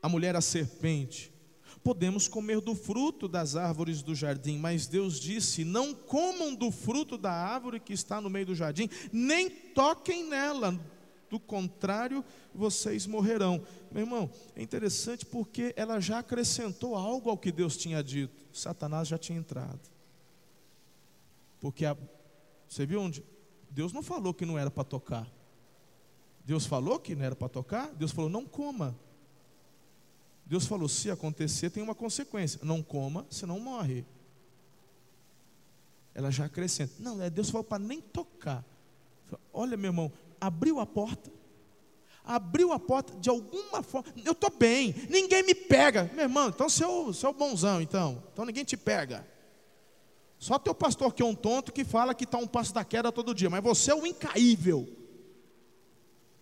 a mulher à serpente: Podemos comer do fruto das árvores do jardim, mas Deus disse: Não comam do fruto da árvore que está no meio do jardim, nem toquem nela, do contrário, vocês morrerão. Meu irmão, é interessante porque ela já acrescentou algo ao que Deus tinha dito. Satanás já tinha entrado. Porque a, você viu onde? Deus não falou que não era para tocar. Deus falou que não era para tocar. Deus falou, não coma. Deus falou, se acontecer, tem uma consequência. Não coma, senão morre. Ela já acrescenta. Não, é Deus falou para nem tocar. Olha, meu irmão, abriu a porta, abriu a porta de alguma forma. Eu estou bem, ninguém me pega. Meu irmão, então você é, o, você é o bonzão, então. Então ninguém te pega. Só teu pastor que é um tonto que fala que está um passo da queda todo dia, mas você é o incaível.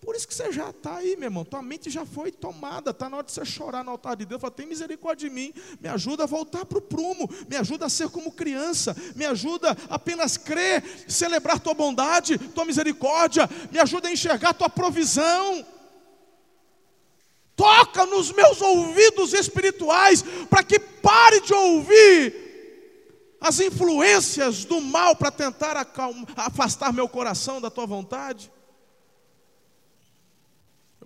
Por isso que você já está aí, meu irmão. Tua mente já foi tomada. Está na hora de você chorar no altar de Deus. Fala, tem misericórdia de mim. Me ajuda a voltar para o prumo. Me ajuda a ser como criança. Me ajuda a apenas crer, celebrar tua bondade, tua misericórdia. Me ajuda a enxergar tua provisão. Toca nos meus ouvidos espirituais para que pare de ouvir as influências do mal para tentar afastar meu coração da tua vontade.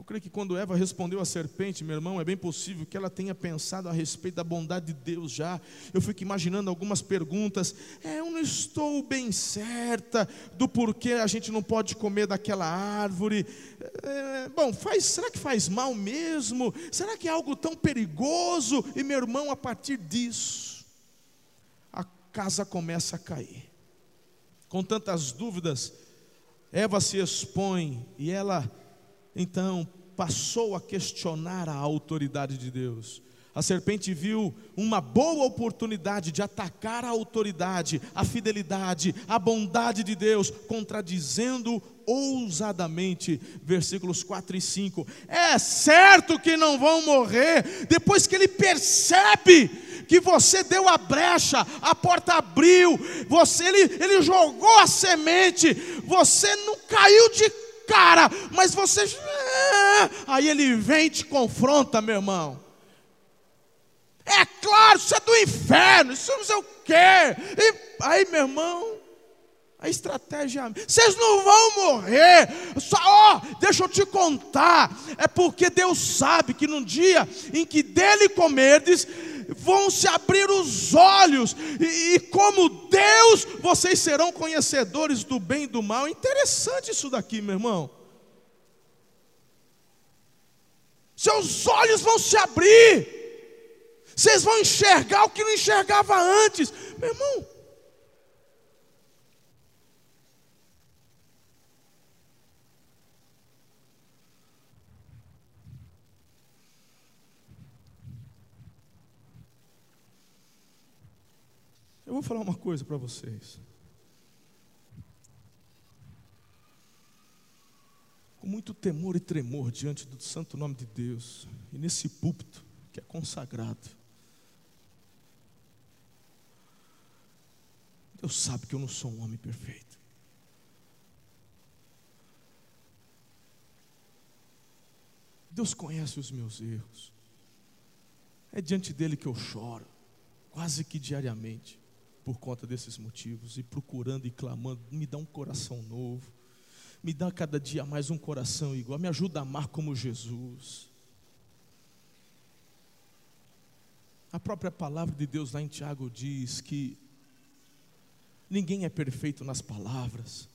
Creio que quando Eva respondeu à serpente, meu irmão, é bem possível que ela tenha pensado a respeito da bondade de Deus já. Eu fico imaginando algumas perguntas. É, eu não estou bem certa do porquê a gente não pode comer daquela árvore. É, bom, faz, será que faz mal mesmo? Será que é algo tão perigoso? E meu irmão, a partir disso, a casa começa a cair. Com tantas dúvidas, Eva se expõe e ela então passou a questionar a autoridade de Deus. A serpente viu uma boa oportunidade de atacar a autoridade, a fidelidade, a bondade de Deus, contradizendo ousadamente, versículos 4 e 5. É certo que não vão morrer, depois que ele percebe que você deu a brecha, a porta abriu, você ele, ele jogou a semente, você não caiu de cara, mas você. É. Aí ele vem e te confronta, meu irmão. É claro, isso é do inferno, isso não sei o quê. E aí, meu irmão, a estratégia, vocês não vão morrer. Só, ó, deixa eu te contar. É porque Deus sabe que no dia em que dele comerdes, vão se abrir os olhos, e, e, como Deus, vocês serão conhecedores do bem e do mal. Interessante isso daqui, meu irmão. Seus olhos vão se abrir, vocês vão enxergar o que não enxergava antes, meu irmão. Eu vou falar uma coisa para vocês. Com muito temor e tremor diante do santo nome de Deus, e nesse púlpito que é consagrado. Deus sabe que eu não sou um homem perfeito. Deus conhece os meus erros. É diante dele que eu choro, quase que diariamente por conta desses motivos e procurando e clamando, me dá um coração novo, me dá cada dia mais um coração igual, me ajuda a amar como Jesus. A própria palavra de Deus lá em Tiago diz que ninguém é perfeito nas palavras,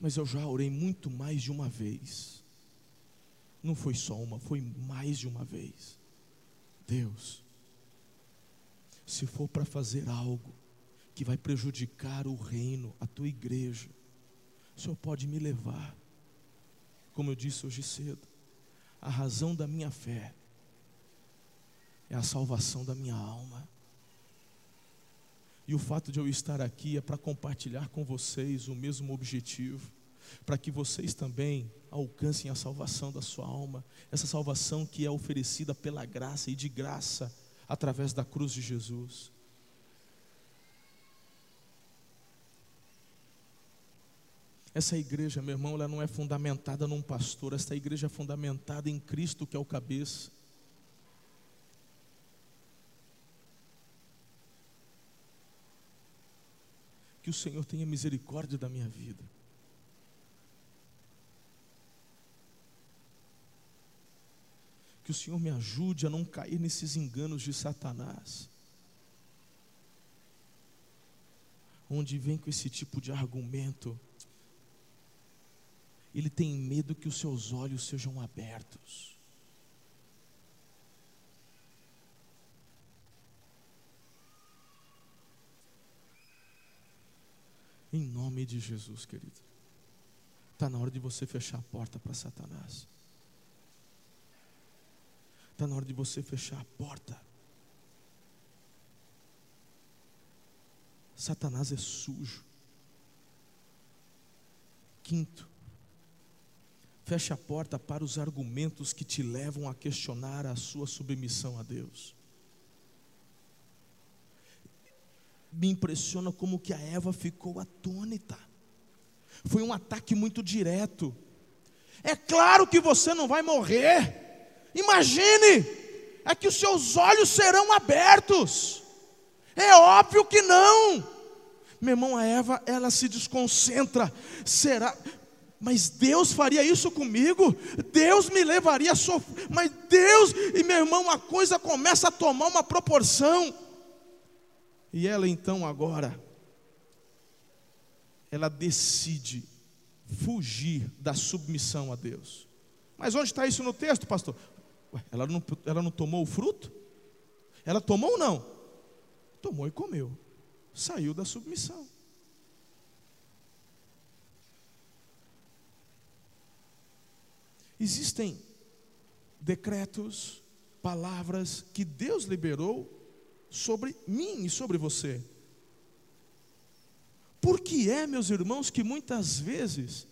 mas eu já orei muito mais de uma vez. Não foi só uma, foi mais de uma vez. Deus, se for para fazer algo que vai prejudicar o reino, a tua igreja, o Senhor pode me levar. Como eu disse hoje cedo, a razão da minha fé é a salvação da minha alma. E o fato de eu estar aqui é para compartilhar com vocês o mesmo objetivo, para que vocês também alcancem a salvação da sua alma, essa salvação que é oferecida pela graça e de graça através da cruz de Jesus. Essa igreja, meu irmão, ela não é fundamentada num pastor, essa igreja é fundamentada em Cristo, que é o cabeça. Que o Senhor tenha misericórdia da minha vida. Que o Senhor me ajude a não cair nesses enganos de Satanás. Onde vem com esse tipo de argumento. Ele tem medo que os seus olhos sejam abertos. Em nome de Jesus, querido. Está na hora de você fechar a porta para Satanás. Está na hora de você fechar a porta. Satanás é sujo. Quinto, feche a porta para os argumentos que te levam a questionar a sua submissão a Deus. Me impressiona como que a Eva ficou atônita. Foi um ataque muito direto. É claro que você não vai morrer. Imagine, é que os seus olhos serão abertos. É óbvio que não. Meu irmão, a Eva, ela se desconcentra. Será? Mas Deus faria isso comigo? Deus me levaria a sofrer. Mas Deus, e meu irmão, a coisa começa a tomar uma proporção. E ela então agora, ela decide fugir da submissão a Deus. Mas onde está isso no texto, pastor? Ué, ela, não, ela não tomou o fruto? Ela tomou ou não? Tomou e comeu. Saiu da submissão. Existem decretos, palavras que Deus liberou sobre mim e sobre você. Por que é, meus irmãos, que muitas vezes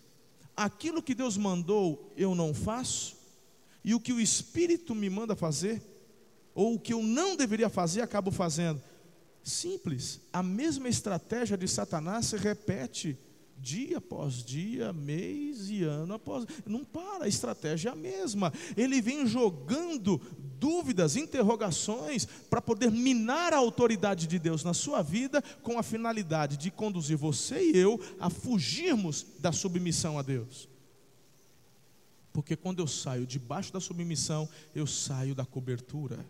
aquilo que Deus mandou eu não faço, e o que o Espírito me manda fazer, ou o que eu não deveria fazer, acabo fazendo? Simples, a mesma estratégia de Satanás se repete dia após dia, mês e ano após. Não para, a estratégia é a mesma. Ele vem jogando dúvidas, interrogações, para poder minar a autoridade de Deus na sua vida, com a finalidade de conduzir você e eu a fugirmos da submissão a Deus. Porque quando eu saio debaixo da submissão, eu saio da cobertura.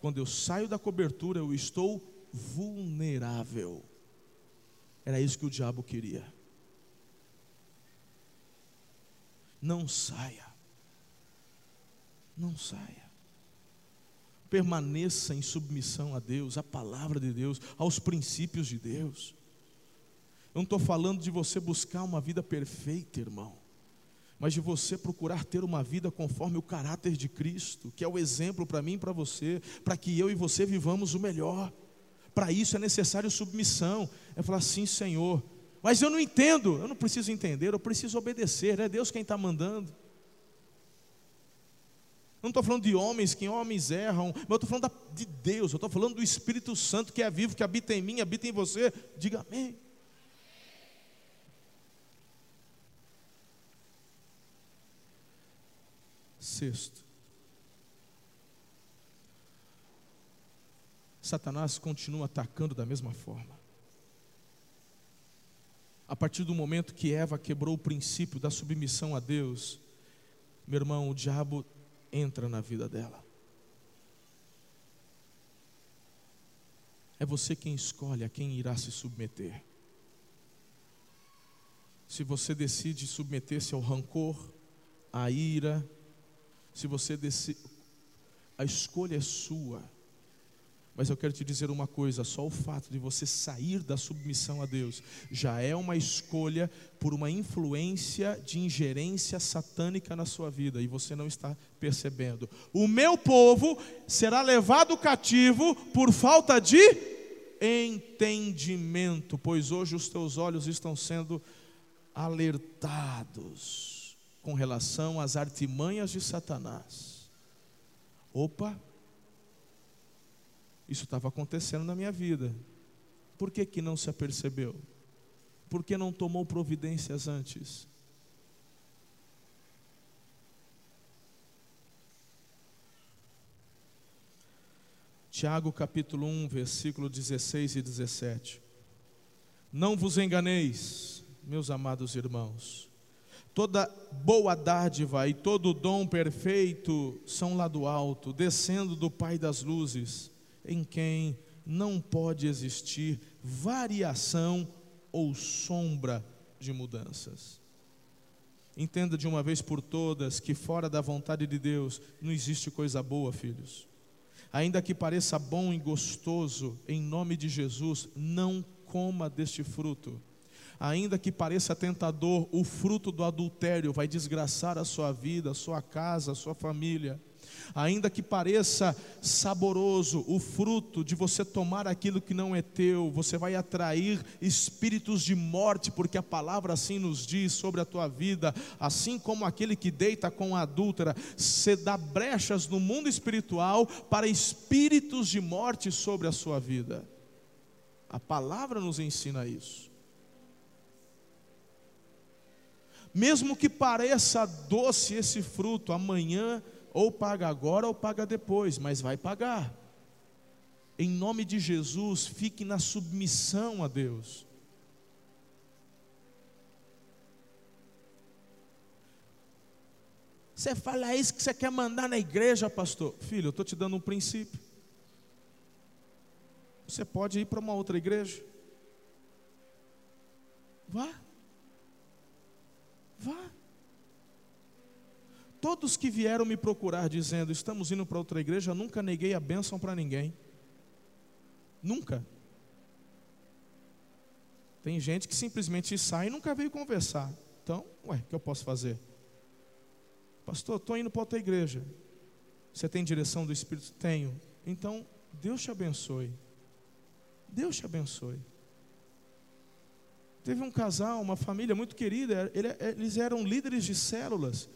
Quando eu saio da cobertura, eu estou vulnerável. Era isso que o diabo queria. Não saia. Não saia. Permaneça em submissão a Deus, à palavra de Deus, aos princípios de Deus. Eu não estou falando de você buscar uma vida perfeita, irmão, mas de você procurar ter uma vida conforme o caráter de Cristo, que é o exemplo para mim e para você, para que eu e você vivamos o melhor. Para isso é necessário submissão. É falar assim, Senhor, mas eu não entendo. Eu não preciso entender, eu preciso obedecer. É Deus quem está mandando. Eu não estou falando de homens, que homens erram, mas eu estou falando de Deus, eu estou falando do Espírito Santo que é vivo, que habita em mim, habita em você. Diga amém. Sexto, Satanás continua atacando da mesma forma. A partir do momento que Eva quebrou o princípio da submissão a Deus, meu irmão, o diabo entra na vida dela. É você quem escolhe a quem irá se submeter. Se você decide submeter-se ao rancor, à ira, se você decide, a escolha é sua. Mas eu quero te dizer uma coisa: só o fato de você sair da submissão a Deus já é uma escolha por uma influência de ingerência satânica na sua vida e você não está percebendo. O meu povo será levado cativo por falta de entendimento, pois hoje os teus olhos estão sendo alertados com relação às artimanhas de Satanás. Opa! Isso estava acontecendo na minha vida. Por que, que não se apercebeu? Por que não tomou providências antes? Tiago capítulo 1, versículo 16 e 17. Não vos enganeis, meus amados irmãos. Toda boa dádiva e todo dom perfeito são lá do alto, descendo do Pai das luzes em quem não pode existir variação ou sombra de mudanças. Entenda de uma vez por todas que fora da vontade de Deus não existe coisa boa, filhos. Ainda que pareça bom e gostoso, em nome de Jesus, não coma deste fruto. Ainda que pareça tentador, o fruto do adultério vai desgraçar a sua vida, a sua casa, a sua família. Ainda que pareça saboroso o fruto de você tomar aquilo que não é teu, você vai atrair espíritos de morte, porque a palavra assim nos diz sobre a tua vida, assim como aquele que deita com a adúltera, se dá brechas no mundo espiritual para espíritos de morte sobre a sua vida. A palavra nos ensina isso. Mesmo que pareça doce esse fruto, amanhã ou paga agora ou paga depois, mas vai pagar. Em nome de Jesus, fique na submissão a Deus. Você fala isso que você quer mandar na igreja, pastor. Filho, eu estou te dando um princípio. Você pode ir para uma outra igreja. Vá. Vá. Todos que vieram me procurar dizendo, estamos indo para outra igreja, nunca neguei a bênção para ninguém. Nunca. Tem gente que simplesmente sai e nunca veio conversar. Então, ué, o que eu posso fazer? Pastor, estou indo para outra igreja. Você tem direção do Espírito? Tenho. Então, Deus te abençoe. Deus te abençoe. Teve um casal, uma família muito querida, eles eram líderes de células.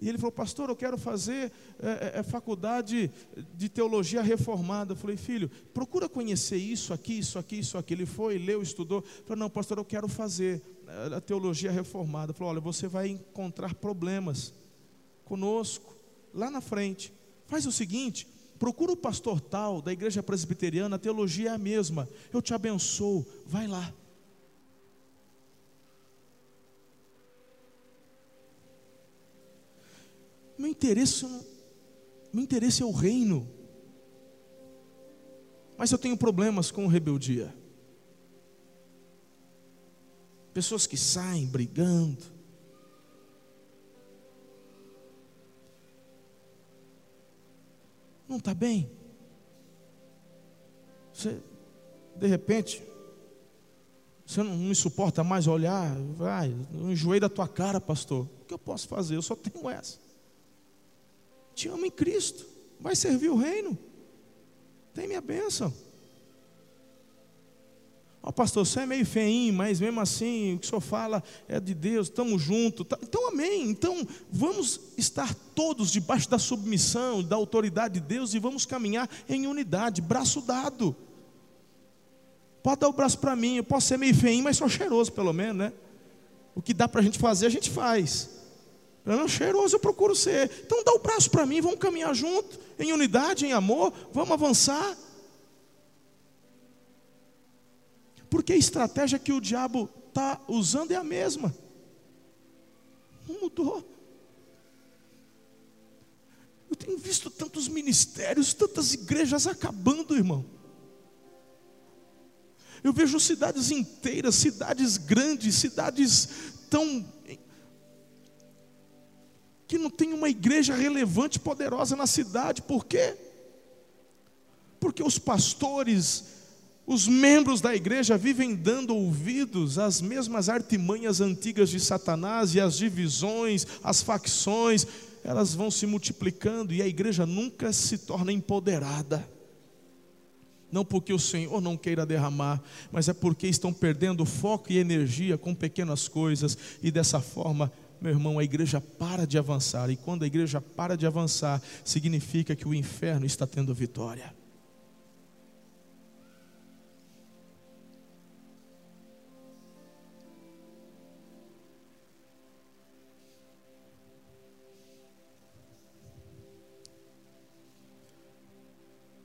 E ele falou, pastor, eu quero fazer é, é, faculdade de teologia reformada. Eu falei, filho, procura conhecer isso aqui, isso aqui, isso aqui. Ele foi, leu, estudou. Eu falei, não, pastor, eu quero fazer a teologia reformada. Eu falei, olha, você vai encontrar problemas conosco, lá na frente. Faz o seguinte, procura o pastor tal da igreja presbiteriana, a teologia é a mesma. Eu te abençoo, vai lá. Interesse, meu interesse é o reino. Mas eu tenho problemas com rebeldia. Pessoas que saem brigando. Não está bem? Você, de repente, você não me suporta mais olhar, vai, eu enjoei da tua cara, pastor. O que eu posso fazer? Eu só tenho essa te ama em Cristo, vai servir o reino, tem minha bênção. Ó, oh, pastor, você é meio feinho, mas mesmo assim o que o senhor fala é de Deus, estamos juntos. Tá? Então, amém. Então, vamos estar todos debaixo da submissão, da autoridade de Deus e vamos caminhar em unidade, braço dado. Pode dar o braço para mim, eu posso ser meio feinho, mas sou cheiroso pelo menos, né? O que dá para a gente fazer, a gente faz. Não, cheiroso eu procuro ser. Então dá o braço para mim, vamos caminhar junto, em unidade, em amor, vamos avançar. Porque a estratégia que o diabo está usando é a mesma. Não mudou. Eu tenho visto tantos ministérios, tantas igrejas acabando, irmão. Eu vejo cidades inteiras, cidades grandes, cidades tão que não tem uma igreja relevante, poderosa na cidade. Por quê? Porque os pastores, os membros da igreja vivem dando ouvidos às mesmas artimanhas antigas de Satanás e as divisões, as facções, elas vão se multiplicando e a igreja nunca se torna empoderada. Não porque o Senhor não queira derramar, mas é porque estão perdendo foco e energia com pequenas coisas e dessa forma meu irmão, a igreja para de avançar, e quando a igreja para de avançar, significa que o inferno está tendo vitória.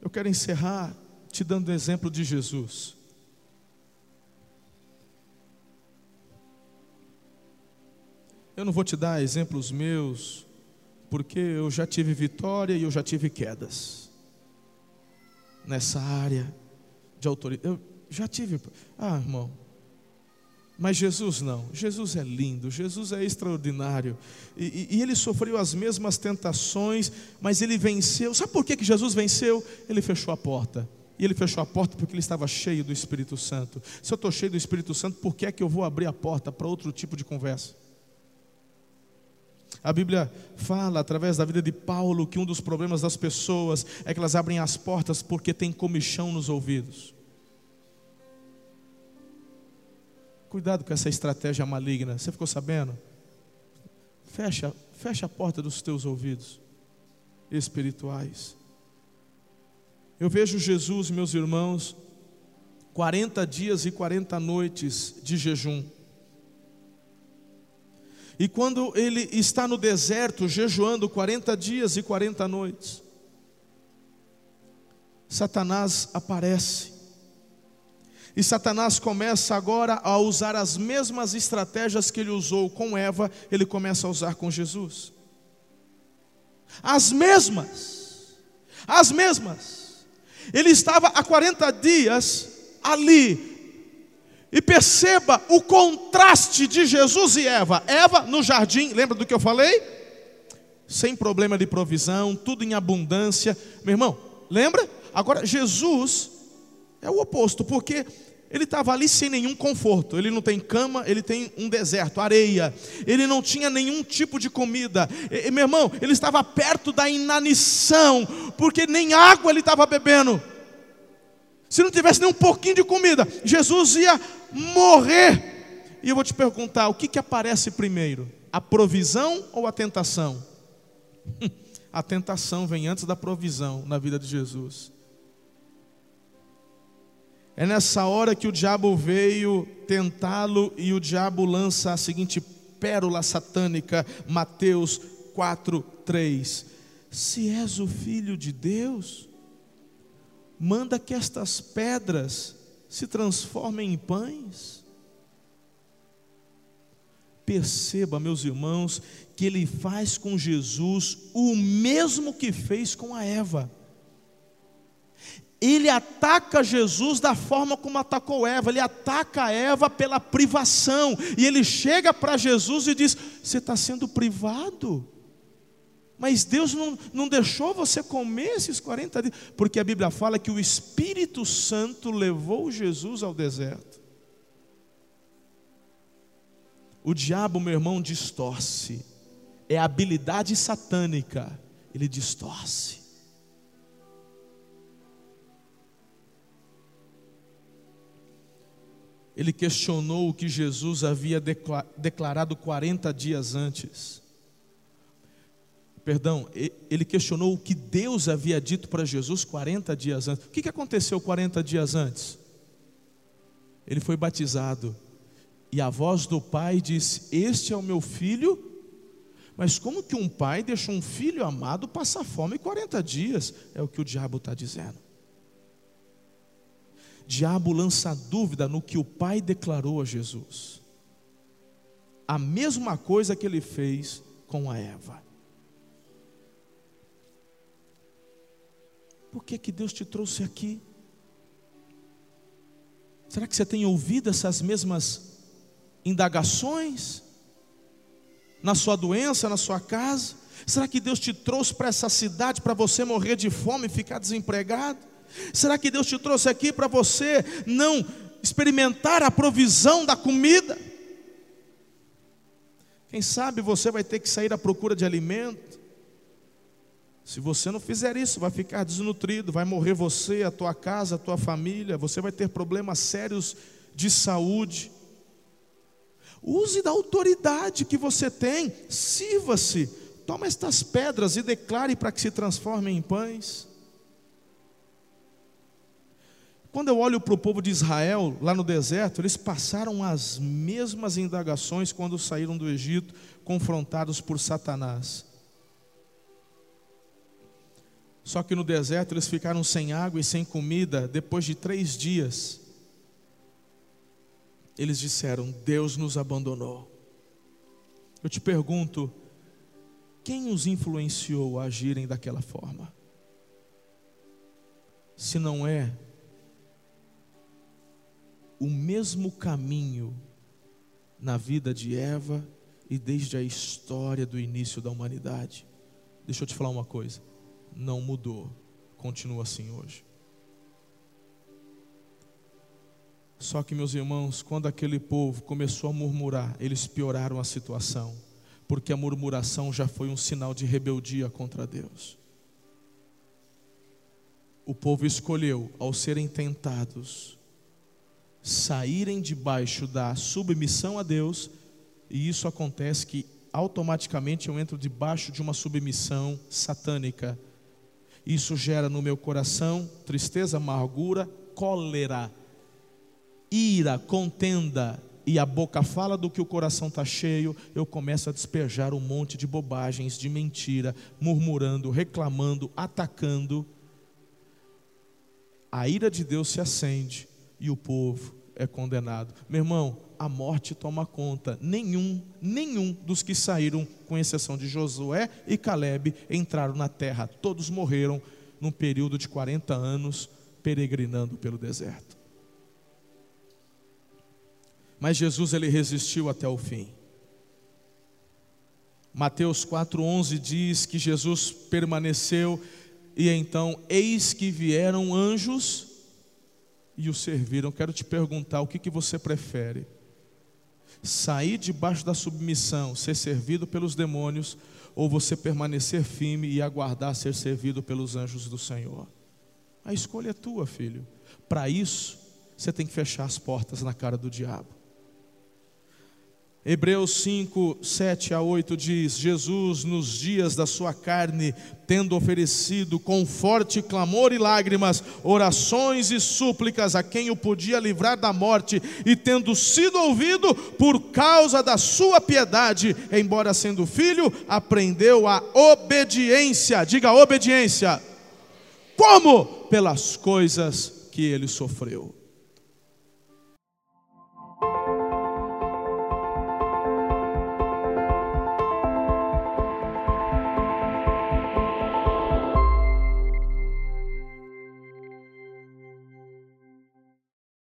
Eu quero encerrar te dando o exemplo de Jesus. Eu não vou te dar exemplos meus, porque eu já tive vitória e eu já tive quedas nessa área de autoridade. Eu já tive. Ah, irmão. Mas Jesus não. Jesus é lindo, Jesus é extraordinário. E, e, e, ele sofreu as mesmas tentações, mas ele venceu. Sabe por que, que Jesus venceu? Ele fechou a porta. E ele fechou a porta porque ele estava cheio do Espírito Santo. Se eu estou cheio do Espírito Santo, por que é que eu vou abrir a porta para outro tipo de conversa? A Bíblia fala, através da vida de Paulo, que um dos problemas das pessoas é que elas abrem as portas porque tem comichão nos ouvidos. Cuidado com essa estratégia maligna. Você ficou sabendo? Fecha, fecha a porta dos teus ouvidos espirituais. Eu vejo Jesus, meus irmãos, 40 dias e 40 noites de jejum. E quando ele está no deserto, jejuando 40 dias e 40 noites, Satanás aparece. E Satanás começa agora a usar as mesmas estratégias que ele usou com Eva, ele começa a usar com Jesus. As mesmas, as mesmas. Ele estava há 40 dias ali, e perceba o contraste de Jesus e Eva. Eva no jardim, lembra do que eu falei? Sem problema de provisão, tudo em abundância. Meu irmão, lembra? Agora, Jesus é o oposto, porque ele estava ali sem nenhum conforto. Ele não tem cama, ele tem um deserto, areia. Ele não tinha nenhum tipo de comida. E, meu irmão, ele estava perto da inanição, porque nem água ele estava bebendo. Se não tivesse nem um pouquinho de comida, Jesus ia morrer. E eu vou te perguntar: o que, que aparece primeiro? A provisão ou a tentação? <laughs> a tentação vem antes da provisão na vida de Jesus. É nessa hora que o diabo veio tentá-lo e o diabo lança a seguinte pérola satânica, Mateus 4, 3. Se és o filho de Deus, manda que estas pedras se transformem em pães. Perceba, meus irmãos, que ele faz com Jesus o mesmo que fez com a Eva. Ele ataca Jesus da forma como atacou Eva, ele ataca a Eva pela privação, e ele chega para Jesus e diz: Você está sendo privado. Mas Deus não, não deixou você comer esses 40 dias, porque a Bíblia fala que o Espírito Santo levou Jesus ao deserto. O diabo, meu irmão, distorce, é habilidade satânica, ele distorce. Ele questionou o que Jesus havia declarado 40 dias antes perdão, ele questionou o que Deus havia dito para Jesus 40 dias antes. O que aconteceu 40 dias antes? Ele foi batizado, e a voz do pai disse: Este é o meu filho. Mas como que um pai deixa um filho amado passar fome 40 dias? É o que o diabo está dizendo. Diabo lança dúvida no que o pai declarou a Jesus. A mesma coisa que ele fez com a Eva. Por que, que Deus te trouxe aqui? Será que você tem ouvido essas mesmas indagações? Na sua doença, na sua casa? Será que Deus te trouxe para essa cidade para você morrer de fome e ficar desempregado? Será que Deus te trouxe aqui para você não experimentar a provisão da comida? Quem sabe você vai ter que sair à procura de alimento. Se você não fizer isso, vai ficar desnutrido, vai morrer você, a tua casa, a tua família, você vai ter problemas sérios de saúde. Use da autoridade que você tem, sirva-se, toma estas pedras e declare para que se transformem em pães. Quando eu olho para o povo de Israel, lá no deserto, eles passaram as mesmas indagações quando saíram do Egito, confrontados por Satanás. Só que no deserto eles ficaram sem água e sem comida depois de três dias. Eles disseram: Deus nos abandonou. Eu te pergunto, quem os influenciou a agirem daquela forma? Se não é o mesmo caminho na vida de Eva e desde a história do início da humanidade. Deixa eu te falar uma coisa não mudou, continua assim hoje. Só que, meus irmãos, quando aquele povo começou a murmurar, eles pioraram a situação, porque a murmuração já foi um sinal de rebeldia contra Deus. O povo escolheu, ao serem tentados, saírem debaixo da submissão a Deus, e isso acontece que automaticamente eu entro debaixo de uma submissão satânica. Isso gera no meu coração tristeza, amargura, cólera ira, contenda e a boca fala do que o coração está cheio, eu começo a despejar um monte de bobagens, de mentira, murmurando, reclamando, atacando. A ira de Deus se acende e o povo é condenado. Meu irmão, a morte toma conta. Nenhum, nenhum dos que saíram, com exceção de Josué e Caleb, entraram na terra. Todos morreram num período de 40 anos peregrinando pelo deserto. Mas Jesus ele resistiu até o fim. Mateus 4:11 diz que Jesus permaneceu e então eis que vieram anjos e o serviram. Quero te perguntar o que, que você prefere? Sair debaixo da submissão, ser servido pelos demônios, ou você permanecer firme e aguardar ser servido pelos anjos do Senhor? A escolha é tua, filho. Para isso, você tem que fechar as portas na cara do diabo. Hebreus 5, 7 a 8 diz: Jesus, nos dias da sua carne, tendo oferecido com forte clamor e lágrimas, orações e súplicas a quem o podia livrar da morte, e tendo sido ouvido por causa da sua piedade, embora sendo filho, aprendeu a obediência. Diga obediência. Como? Pelas coisas que ele sofreu.